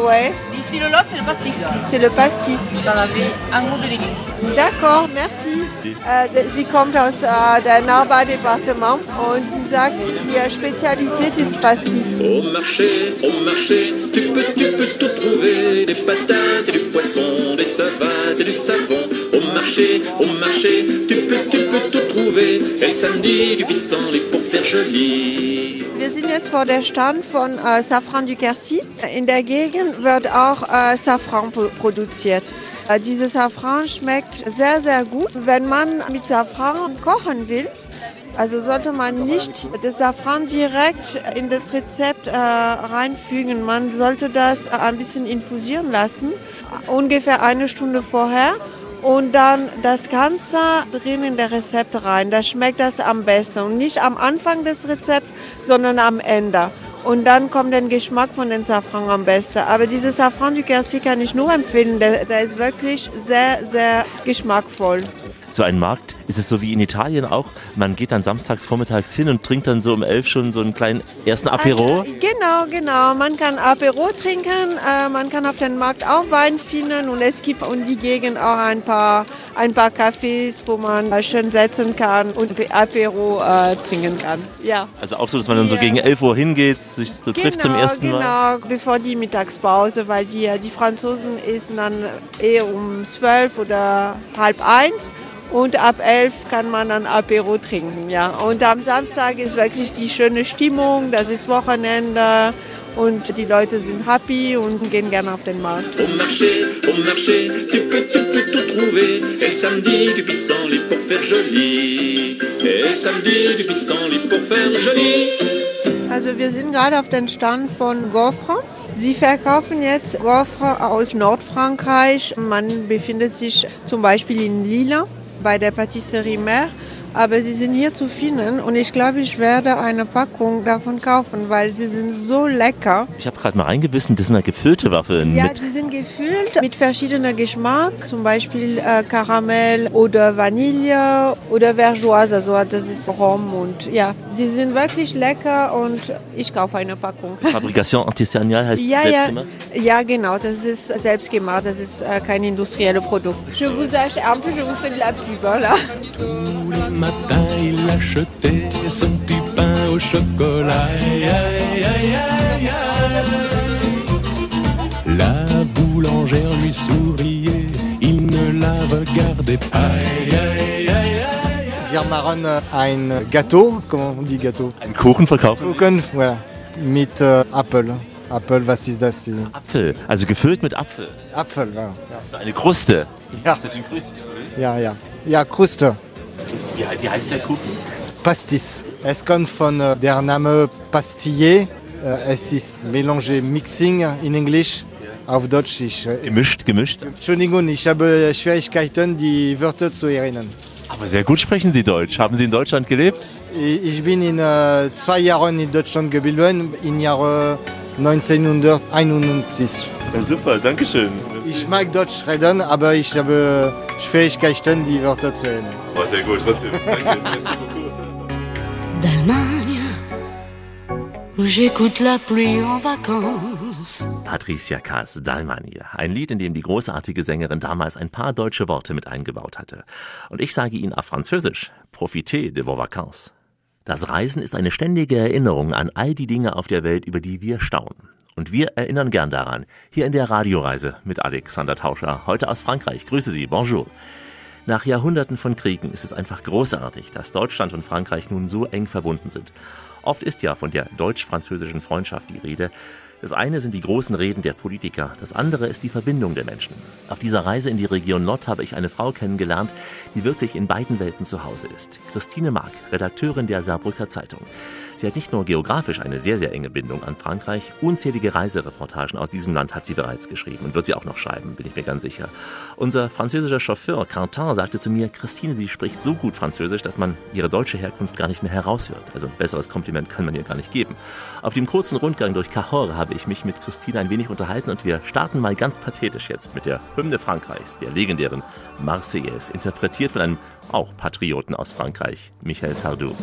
Ouais. Ici, le lot, c'est le pastis. C'est le pastis. Dans la vie, en goût de l'église. D'accord, merci. Sie kommt aus der Narbonne-Departement und sie sagt, die Spezialität ist Pastis. Au marché, au marché, tu peux, tu peux tout trouver Des patates et du poisson, des savates et du savon Au marché, au marché, tu peux, tu peux tout trouver Et le samedi, du pissenlit pour faire joli Wir sind jetzt vor der Stand von äh, Safran du Quercy. In der Gegend wird auch äh, Safran pro produziert. Äh, dieses Safran schmeckt sehr, sehr gut. Wenn man mit Safran kochen will, also sollte man nicht das Safran direkt in das Rezept äh, reinfügen. Man sollte das äh, ein bisschen infusieren lassen, ungefähr eine Stunde vorher. Und dann das Ganze drin in das Rezept rein. Da schmeckt das am besten. Und nicht am Anfang des Rezepts, sondern am Ende. Und dann kommt der Geschmack von den Safran am besten. Aber dieses Safran du Quercy kann ich nur empfehlen. Der, der ist wirklich sehr, sehr geschmackvoll. So ein Markt ist es so wie in Italien auch. Man geht dann samstags vormittags hin und trinkt dann so um elf schon so einen kleinen ersten Apero. Genau, genau. Man kann Apero trinken, äh, man kann auf dem Markt auch Wein finden und es gibt um die Gegend auch ein paar, ein paar Cafés, wo man äh, schön setzen kann und Apero äh, trinken kann. Ja. Also auch so, dass man dann so gegen 11 Uhr hingeht, sich so trifft zum Genau, ersten Mal. Genau, bevor die Mittagspause, weil die, die Franzosen essen dann eh um zwölf oder halb eins. Und ab elf kann man dann Apero trinken, ja. Und am Samstag ist wirklich die schöne Stimmung, das ist Wochenende und die Leute sind happy und gehen gerne auf den Markt. Au marché, au marché, tu peux, tu peux tout trouver Et le samedi, du pissenlit pour faire joli Et le samedi, du pissenlit pour faire joli Also wir sind gerade auf dem Stand von Gaufre. Sie verkaufen jetzt Gaufre aus Nordfrankreich. Man befindet sich zum Beispiel in Lille bei der Patisserie Mer. Aber sie sind hier zu finden und ich glaube, ich werde eine Packung davon kaufen, weil sie sind so lecker. Ich habe gerade mal reingebissen, das sind ja gefüllte Waffeln. Ja, die sind gefüllt mit verschiedenen Geschmack, zum Beispiel äh, Karamell oder Vanille oder Vergeoise, also das ist Rum und ja, die sind wirklich lecker und ich kaufe eine Packung. Fabrication Artisanale heißt Ja, selbst ja, gemacht. ja, genau, das ist selbst gemacht, das ist äh, kein industrielles Produkt. Je vous achète, un peu, je vous fais de la pub, là. Matin, il achetait son petit pain au chocolat. Aïe, aïe, aïe, aïe, aïe. La boulangère lui souriait, il ne la regardait pas. Aïe, aïe, aïe, aïe. Wir machen ein Gâteau, comment on dit Gâteau Ein Kuchen verkaufen? Kuchen, voilà, mit äh, Apfel. Apfel, was ist das? hier? Apfel, also gefüllt mit Apfel. Apfel, ja. So eine Kruste. Ja. Das ist eine Kruste. Ja, ja. Ja, Kruste. Wie, wie heißt der Kuchen? Pastis. Es kommt von äh, der Name Pastiller. Äh, es ist Mélanger Mixing in Englisch. Auf Deutsch ist. Äh, Gemischt, gemischt. Entschuldigung, ich habe Schwierigkeiten, die Wörter zu erinnern. Aber sehr gut sprechen Sie Deutsch. Haben Sie in Deutschland gelebt? Ich ich bin in äh, zwei Jahren in Deutschland geblieben, im Jahre 1991. Ja, super, danke schön. Ich mag Deutsch reden, aber ich habe Schwierigkeiten, die Wörter zu erinnern. Oh, sehr gut, trotzdem. Danke, merci beaucoup. d'Allemagne, où j'écoute la pluie en vacances. Patricia Kaas, Dalmanie. Ein Lied, in dem die großartige Sängerin damals ein paar deutsche Worte mit eingebaut hatte. Und ich sage Ihnen auf Französisch, profitez de vos vacances. Das Reisen ist eine ständige Erinnerung an all die Dinge auf der Welt, über die wir staunen. Und wir erinnern gern daran, hier in der Radioreise mit Alexander Tauscher, heute aus Frankreich. Grüße Sie, bonjour. Nach Jahrhunderten von Kriegen ist es einfach großartig, dass Deutschland und Frankreich nun so eng verbunden sind. Oft ist ja von der deutsch-französischen Freundschaft die Rede. Das eine sind die großen Reden der Politiker, das andere ist die Verbindung der Menschen. Auf dieser Reise in die Region Nord habe ich eine Frau kennengelernt, die wirklich in beiden Welten zu Hause ist. Christine Mark, Redakteurin der Saarbrücker Zeitung. Sie hat nicht nur geografisch eine sehr, sehr enge Bindung an Frankreich, unzählige Reisereportagen aus diesem Land hat sie bereits geschrieben und wird sie auch noch schreiben, bin ich mir ganz sicher. Unser französischer Chauffeur Quentin sagte zu mir, Christine, sie spricht so gut Französisch, dass man ihre deutsche Herkunft gar nicht mehr heraushört. Also ein besseres Kompliment kann man ihr gar nicht geben. Auf dem kurzen Rundgang durch Cahors habe ich mich mit Christine ein wenig unterhalten und wir starten mal ganz pathetisch jetzt mit der Hymne Frankreichs, der legendären Marseillaise, interpretiert von einem auch Patrioten aus Frankreich, Michael Sardou.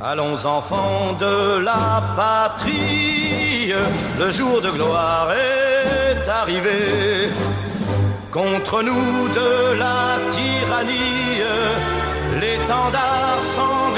Allons enfants de la patrie, le jour de gloire est arrivé. Contre nous de la tyrannie, l'étendard sanglant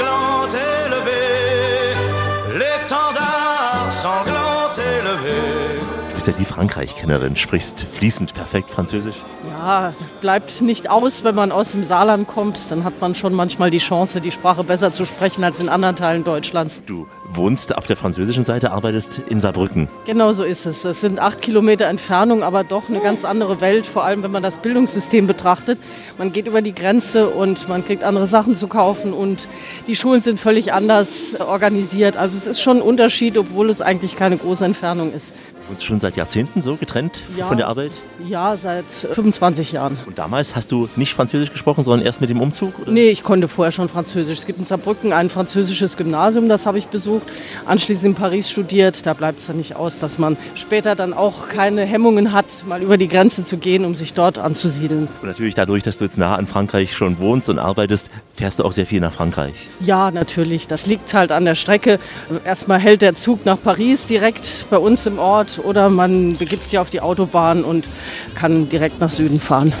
bist ja die Frankreich-Kennerin, sprichst fließend perfekt Französisch. Ja, bleibt nicht aus, wenn man aus dem Saarland kommt. Dann hat man schon manchmal die Chance, die Sprache besser zu sprechen als in anderen Teilen Deutschlands. Du wohnst auf der französischen Seite, arbeitest in Saarbrücken. Genau so ist es. Es sind acht Kilometer Entfernung, aber doch eine ganz andere Welt, vor allem wenn man das Bildungssystem betrachtet. Man geht über die Grenze und man kriegt andere Sachen zu kaufen und die Schulen sind völlig anders organisiert. Also es ist schon ein Unterschied, obwohl es eigentlich keine große Entfernung ist. Wohnst schon seit Jahrzehnten so getrennt Ja. von der Arbeit? Ja, seit 25 Jahren. Und damals hast du nicht Französisch gesprochen, sondern erst mit dem Umzug? Oder? Nee, ich konnte vorher schon Französisch. Es gibt in Saarbrücken ein französisches Gymnasium, das habe ich besucht. Anschließend in Paris studiert. Da bleibt es dann nicht aus, dass man später dann auch keine Hemmungen hat, mal über die Grenze zu gehen, um sich dort anzusiedeln. Und natürlich dadurch, dass du jetzt nah an Frankreich schon wohnst und arbeitest, fährst du auch sehr viel nach Frankreich. Ja, natürlich. Das liegt halt an der Strecke. Erstmal hält der Zug nach Paris direkt bei uns im Ort oder man begibt sich auf die Autobahn und kann direkt nach Süden fahren.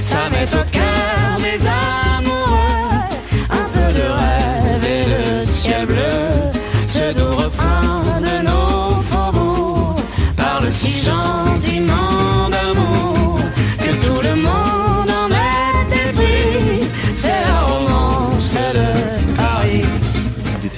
Ça met au cœur des amoureux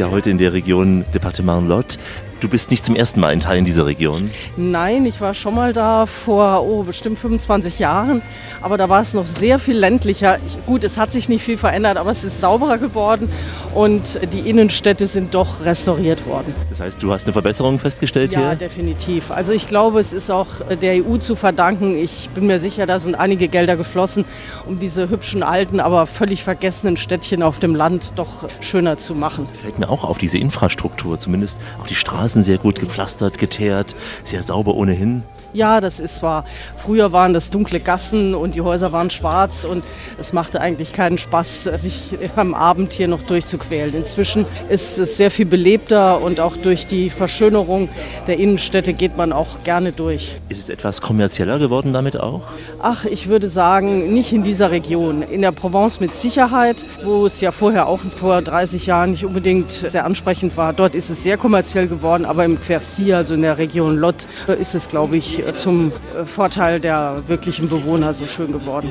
ja heute in der Region Departement Lot. Du bist nicht zum ersten Mal in Teilen dieser Region. Nein, ich war schon mal da vor oh, bestimmt 25 Jahren, aber da war es noch sehr viel ländlicher. Ich, gut, es hat sich nicht viel verändert, aber es ist sauberer geworden und die Innenstädte sind doch restauriert worden. Das heißt, du hast eine Verbesserung festgestellt Ja, hier? definitiv. Also ich glaube, es ist auch der EU zu verdanken. Ich bin mir sicher, da sind einige Gelder geflossen, um diese hübschen alten, aber völlig vergessenen Städtchen auf dem Land doch schöner zu machen. Fällt mir auch auf diese Infrastruktur, zumindest auch die Straßen sehr gut gepflastert, geteert, sehr sauber ohnehin. Ja, das ist wahr. Früher waren das dunkle Gassen und die Häuser waren schwarz und es machte eigentlich keinen Spaß, sich am Abend hier noch durchzuquälen. Inzwischen ist es sehr viel belebter und auch durch die Verschönerung der Innenstädte geht man auch gerne durch. Ist es etwas kommerzieller geworden damit auch? Ach, ich würde sagen, nicht in dieser Region. In der Provence mit Sicherheit, wo es ja vorher auch vor 30 Jahren nicht unbedingt sehr ansprechend war. Dort ist es sehr kommerziell geworden, aber im Quercy, also in der Region Lot, ist es, glaube ich, zum Vorteil der wirklichen Bewohner so schön geworden.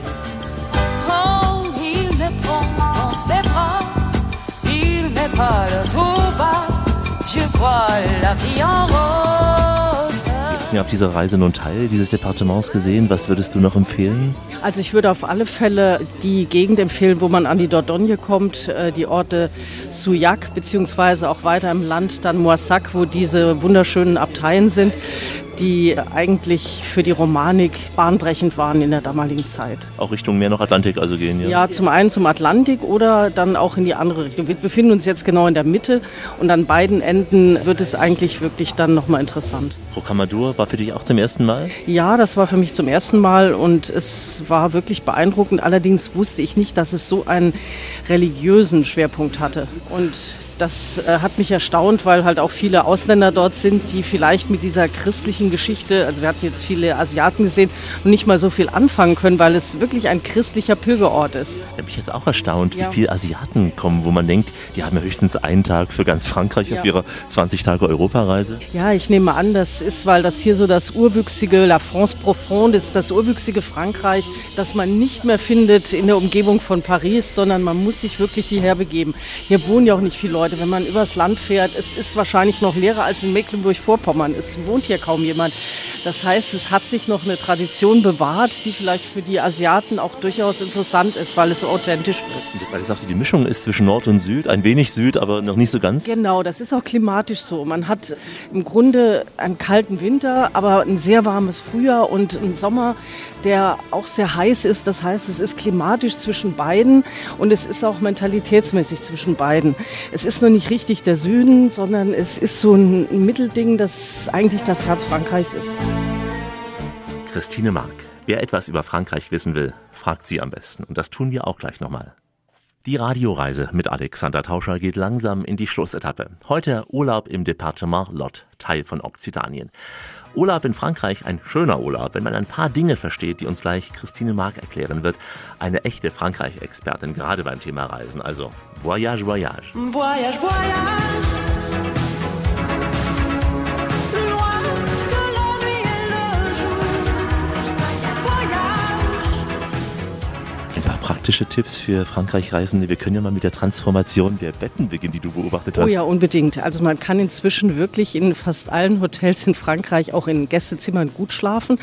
Oh. Wir hatten ja auf dieser Reise nun Teil dieses Departements gesehen. Was würdest du noch empfehlen? Also ich würde auf alle Fälle die Gegend empfehlen, wo man an die Dordogne kommt, äh, die Orte Souillac, beziehungsweise auch weiter im Land dann Moissac, wo diese wunderschönen Abteien sind, die eigentlich für die Romanik bahnbrechend waren in der damaligen Zeit. Auch Richtung Meer noch Atlantik also gehen, ja? Ja, zum einen zum Atlantik oder dann auch in die andere Richtung. Wir befinden uns jetzt genau in der Mitte und an beiden Enden wird es eigentlich wirklich dann nochmal interessant. Rocamadour war für dich auch zum ersten Mal? Ja, das war für mich zum ersten Mal und es war wirklich beeindruckend. Allerdings wusste ich nicht, dass es so einen religiösen Schwerpunkt hatte. Und das äh, hat mich erstaunt, weil halt auch viele Ausländer dort sind, die vielleicht mit dieser christlichen Geschichte, also wir hatten jetzt viele Asiaten gesehen, und nicht mal so viel anfangen können, weil es wirklich ein christlicher Pilgerort ist. Ich habe mich jetzt auch erstaunt, Ja. wie viele Asiaten kommen, wo man denkt, die haben ja höchstens einen Tag für ganz Frankreich Ja. auf ihrer 20 Tage Europareise. Ja, ich nehme an, das ist, weil das hier so das urwüchsige La France Profonde ist, das urwüchsige Frankreich, das man nicht mehr findet in der Umgebung von Paris, sondern man muss sich wirklich hierher begeben. Hier wohnen ja auch nicht viele Leute. Wenn man übers Land fährt, es ist wahrscheinlich noch leerer als in Mecklenburg-Vorpommern. Es wohnt hier kaum jemand. Das heißt, es hat sich noch eine Tradition bewahrt, die vielleicht für die Asiaten auch durchaus interessant ist, weil es so authentisch wird. Weil es auch die Mischung ist zwischen Nord und Süd, ein wenig Süd, aber noch nicht so ganz. Genau, das ist auch klimatisch so. Man hat im Grunde einen kalten Winter, aber ein sehr warmes Frühjahr und einen Sommer, der auch sehr heiß ist. Das heißt, es ist klimatisch zwischen beiden und es ist auch mentalitätsmäßig zwischen beiden. Es ist nur nicht richtig der Süden, sondern es ist so ein Mittelding, das eigentlich das Herz Frankreichs ist. Christine Mark. Wer etwas über Frankreich wissen will, fragt sie am besten. Und das tun wir auch gleich nochmal. Die Radioreise mit Alexander Tauscher geht langsam in die Schlussetappe. Heute Urlaub im Departement Lot, Teil von Okzitanien. Urlaub in Frankreich, ein schöner Urlaub, wenn man ein paar Dinge versteht, die uns gleich Christine Mark erklären wird. Eine echte Frankreich-Expertin, gerade beim Thema Reisen. Also, Voyage, Voyage. Voyage, voyage. Praktische Tipps für Frankreich-Reisende. Wir können ja mal mit der Transformation der Betten beginnen, die du beobachtet hast. Oh ja, unbedingt. Also man kann inzwischen wirklich in fast allen Hotels in Frankreich, auch in Gästezimmern gut schlafen,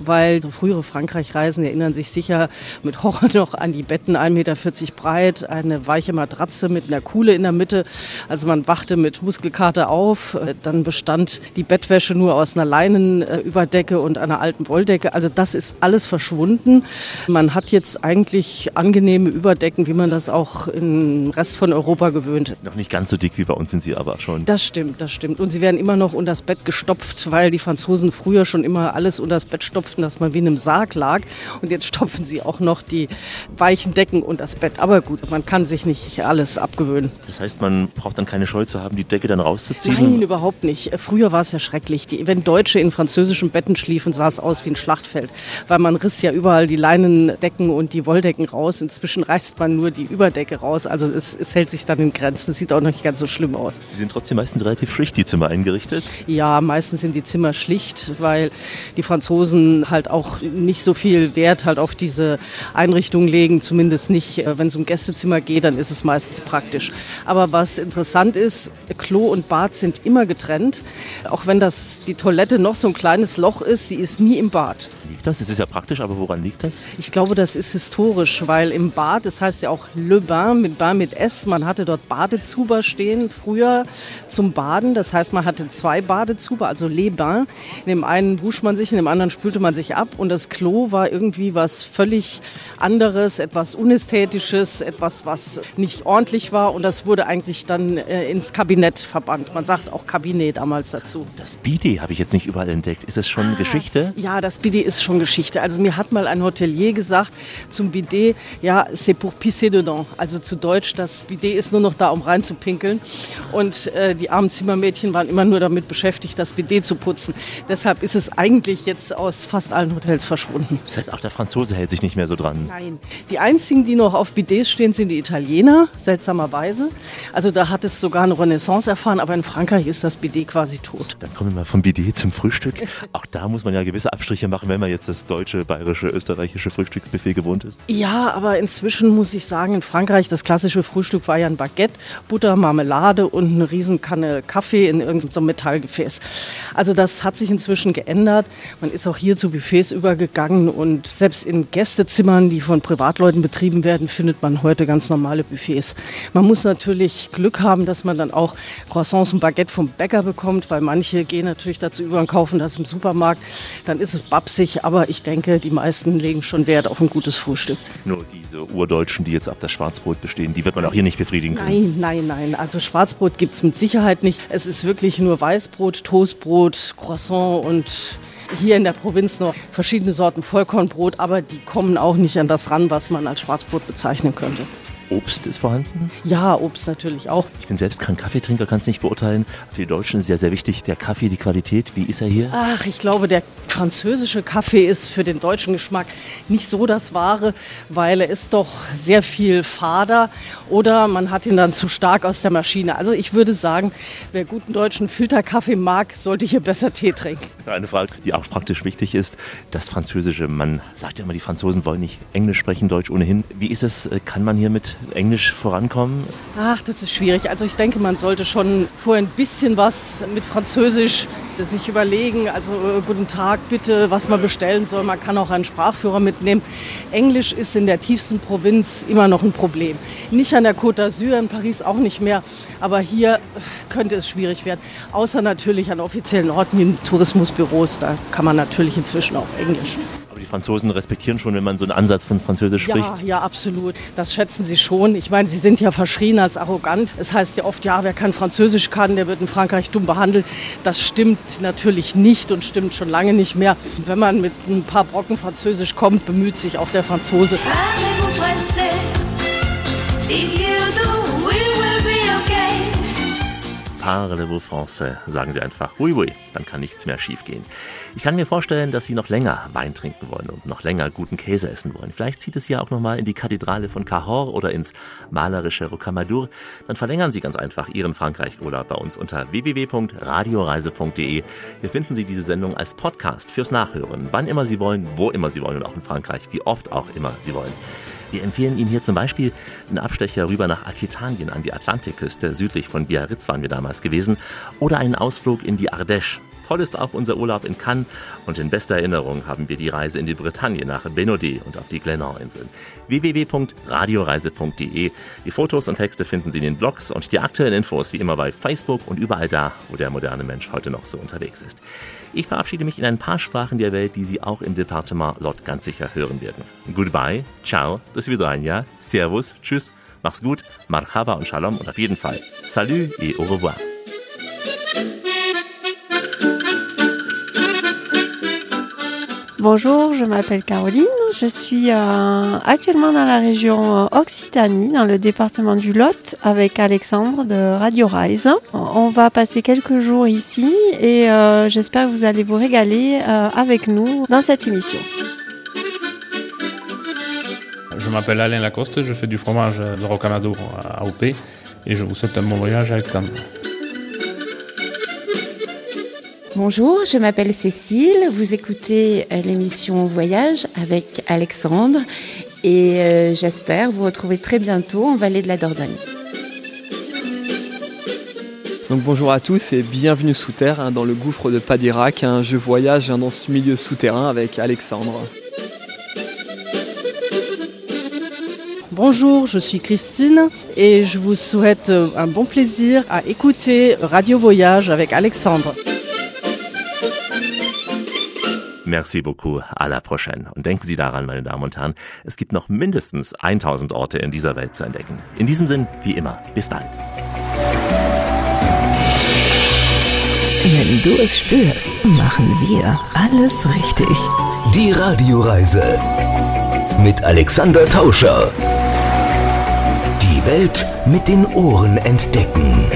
weil so frühere Frankreich-Reisen erinnern sich sicher mit Horror noch an die Betten, 1,40 Meter breit, eine weiche Matratze mit einer Kuhle in der Mitte. Also man wachte mit Muskelkater auf. Äh, Dann bestand die Bettwäsche nur aus einer Leinenüberdecke und einer alten Wolldecke. Also das ist alles verschwunden. Man hat jetzt eigentlich angenehme Überdecken, wie man das auch im Rest von Europa gewöhnt Noch nicht ganz so dick wie bei uns sind sie aber schon. das stimmt, das stimmt. Und sie werden immer noch unter das Bett gestopft, weil die Franzosen früher schon immer alles unter das Bett stopften, dass man wie in einem Sarg lag. Und jetzt stopfen sie auch noch die weichen Decken unter das Bett. Aber gut, man kann sich nicht alles abgewöhnen. Das heißt, man braucht dann keine Scheu zu haben, die Decke dann rauszuziehen? Nein, überhaupt nicht. Früher war es ja schrecklich. Die, wenn Deutsche in französischen Betten schliefen, sah es aus wie ein Schlachtfeld. Weil man riss ja überall die Leinendecken und die Wolldecken raus. Inzwischen reißt man nur die Überdecke raus. Also es, es hält sich dann in Grenzen. Sieht auch nicht ganz so schlimm aus. Sie sind trotzdem meistens relativ schlicht, die Zimmer eingerichtet. Ja, meistens sind die Zimmer schlicht, weil die Franzosen halt auch nicht so viel Wert halt auf diese Einrichtung legen. Zumindest nicht, äh, wenn es um Gästezimmer geht, dann ist es meistens praktisch. Aber was interessant ist, Klo und Bad sind immer getrennt. Auch wenn das die Toilette noch so ein kleines Loch ist, sie ist nie im Bad. Liegt das? Das ist ja praktisch, aber woran liegt das? Ich glaube, das ist historisch, weil im Bad, das heißt ja auch Le Bain mit Bain mit S, man hatte dort Badezuber stehen früher zum Baden. Das heißt, man hatte zwei Badezuber, also Les Bains. In dem einen wusch man sich, in dem anderen spülte man sich ab und das Klo war irgendwie was völlig anderes, etwas Unästhetisches, etwas, was nicht ordentlich war und das wurde eigentlich dann äh, ins Kabinett verbannt. Man sagt auch Kabinett damals dazu. Das Bidet habe ich jetzt nicht überall entdeckt. Ist das Ah. schon Geschichte? Ja, das Bidet ist schon Geschichte. Also mir hat mal ein Hotelier gesagt zum Bidet, ja, c'est pour pisser dedans. Also zu Deutsch, das Bidet ist nur noch da, um reinzupinkeln. Und äh, die armen Zimmermädchen waren immer nur damit beschäftigt, das Bidet zu putzen. Deshalb ist es eigentlich jetzt aus fast allen Hotels verschwunden. Das heißt, auch der Franzose hält sich nicht mehr so dran. Nein. Die einzigen, die noch auf Bidets stehen, sind die Italiener, seltsamerweise. Also da hat es sogar eine Renaissance erfahren, aber in Frankreich ist das Bidet quasi tot. Dann kommen wir mal vom Bidet zum Frühstück. Auch da muss man ja gewisse Abstriche machen, wenn man jetzt das deutsche, bayerische, österreichische Frühstücksbuffet gewohnt ist. Ja, aber inzwischen muss ich sagen, in Frankreich, das klassische Frühstück war ja ein Baguette, Butter, Marmelade und eine Riesenkanne Kaffee in irgendeinem so Metallgefäß. Also das hat sich inzwischen geändert. Man ist auch hier zu Buffets übergegangen und selbst in Gästezimmern, die von Privatleuten betrieben werden, findet man heute ganz normale Buffets. Man muss natürlich Glück haben, dass man dann auch Croissants und Baguette vom Bäcker bekommt, weil manche gehen natürlich dazu über und kaufen das im Supermarkt. Dann ist es babsig, aber ich denke, die meisten legen schon Wert auf ein gutes Frühstück. Nur diese Urdeutschen, die jetzt auf das Schwarzbrot bestehen, die wird man auch hier nicht befriedigen Nein, können. nein, nein. Also Schwarzbrot gibt es mit Sicherheit nicht. Es ist wirklich nur Weißbrot, Toastbrot, Croissant und hier in der Provinz noch verschiedene Sorten Vollkornbrot, aber die kommen auch nicht an das ran, was man als Schwarzbrot bezeichnen könnte. Obst ist vorhanden. Ja, Obst natürlich auch. Ich bin selbst kein Kaffeetrinker, kann es nicht beurteilen. Für die Deutschen ist ja sehr wichtig, der Kaffee, die Qualität. Wie ist er hier? Ach, ich glaube, der französische Kaffee ist für den deutschen Geschmack nicht so das Wahre, weil er ist doch sehr viel fader oder man hat ihn dann zu stark aus der Maschine. Also ich würde sagen, wer guten deutschen Filterkaffee mag, sollte hier besser Tee trinken. Eine Frage, die auch praktisch wichtig ist. Das Französische. Man sagt ja immer, die Franzosen wollen nicht Englisch sprechen, Deutsch ohnehin. Wie ist es? Kann man hier mit Englisch vorankommen? Ach, das ist schwierig. Also ich denke, man sollte schon vorher ein bisschen was mit Französisch sich überlegen. Also äh, guten Tag, bitte, was man bestellen soll. Man kann auch einen Sprachführer mitnehmen. Englisch ist in der tiefsten Provinz immer noch ein Problem. Nicht an der Côte d'Azur, in Paris auch nicht mehr. Aber hier äh, könnte es schwierig werden. Außer natürlich an offiziellen Orten wie Tourismusbüros. Da kann man natürlich inzwischen auch Englisch. Aber die Franzosen respektieren schon, wenn man so einen Ansatz von Französisch spricht. Ja, ja, absolut. Das schätzen sie schon. Ich meine, sie sind ja verschrien als arrogant. Es heißt ja oft, ja, wer kein Französisch kann, der wird in Frankreich dumm behandelt. Das stimmt natürlich nicht und stimmt schon lange nicht mehr. Wenn man mit ein paar Brocken Französisch kommt, bemüht sich auch der Franzose. Allez vous presser, If you do, Parlez-vous français, sagen Sie einfach. Oui, oui, dann kann nichts mehr schiefgehen. Ich kann mir vorstellen, dass Sie noch länger Wein trinken wollen und noch länger guten Käse essen wollen. Vielleicht zieht es ja auch nochmal in die Kathedrale von Cahors oder ins malerische Rocamadour. Dann verlängern Sie ganz einfach Ihren Frankreich-Urlaub bei uns unter www.radioreise.de. Hier finden Sie diese Sendung als Podcast fürs Nachhören, wann immer Sie wollen, wo immer Sie wollen und auch in Frankreich, wie oft auch immer Sie wollen. Wir empfehlen Ihnen hier zum Beispiel einen Abstecher rüber nach Aquitanien an die Atlantikküste. Südlich von Biarritz waren wir damals gewesen. Oder einen Ausflug in die Ardèche. Toll ist auch unser Urlaub in Cannes und in bester Erinnerung haben wir die Reise in die Bretagne nach Benaudet und auf die Glenor-Inseln. www.radioreise.de Die Fotos und Texte finden Sie in den Blogs und die aktuellen Infos wie immer bei Facebook und überall da, wo der moderne Mensch heute noch so unterwegs ist. Ich verabschiede mich in ein paar Sprachen der Welt, die Sie auch im Departement Lot ganz sicher hören werden. Goodbye, ciao, bis wieder ein Jahr, servus, tschüss, mach's gut, marhaba und shalom und auf jeden Fall salut et au revoir. Bonjour, je m'appelle Caroline. Je suis euh, actuellement dans la région euh, Occitanie, dans le département du Lot, avec Alexandre de Radio Rise. On va passer quelques jours ici et euh, j'espère que vous allez vous régaler avec nous dans cette émission. Je m'appelle Alain Lacoste, je fais du fromage de Rocamadour à AOP et je vous souhaite un bon voyage, Alexandre. Bonjour, je m'appelle Cécile. Vous écoutez euh, l'émission Voyage avec Alexandre et euh, j'espère vous retrouver très bientôt en Vallée de la Dordogne. Donc bonjour à tous et bienvenue sous terre hein, dans le gouffre de Padirac, un jeu voyage hein, dans ce milieu souterrain avec Alexandre. Bonjour, je suis Christine et je vous souhaite euh, un bon plaisir à écouter Radio Voyage avec Alexandre. Merci beaucoup, à la prochaine. Und denken Sie daran, meine Damen und Herren, es gibt noch mindestens 1000 Orte in dieser Welt zu entdecken. In diesem Sinn, wie immer, bis bald. Wenn du es spürst, machen wir alles richtig. Die Radioreise mit Alexander Tauscher. Die Welt mit den Ohren entdecken.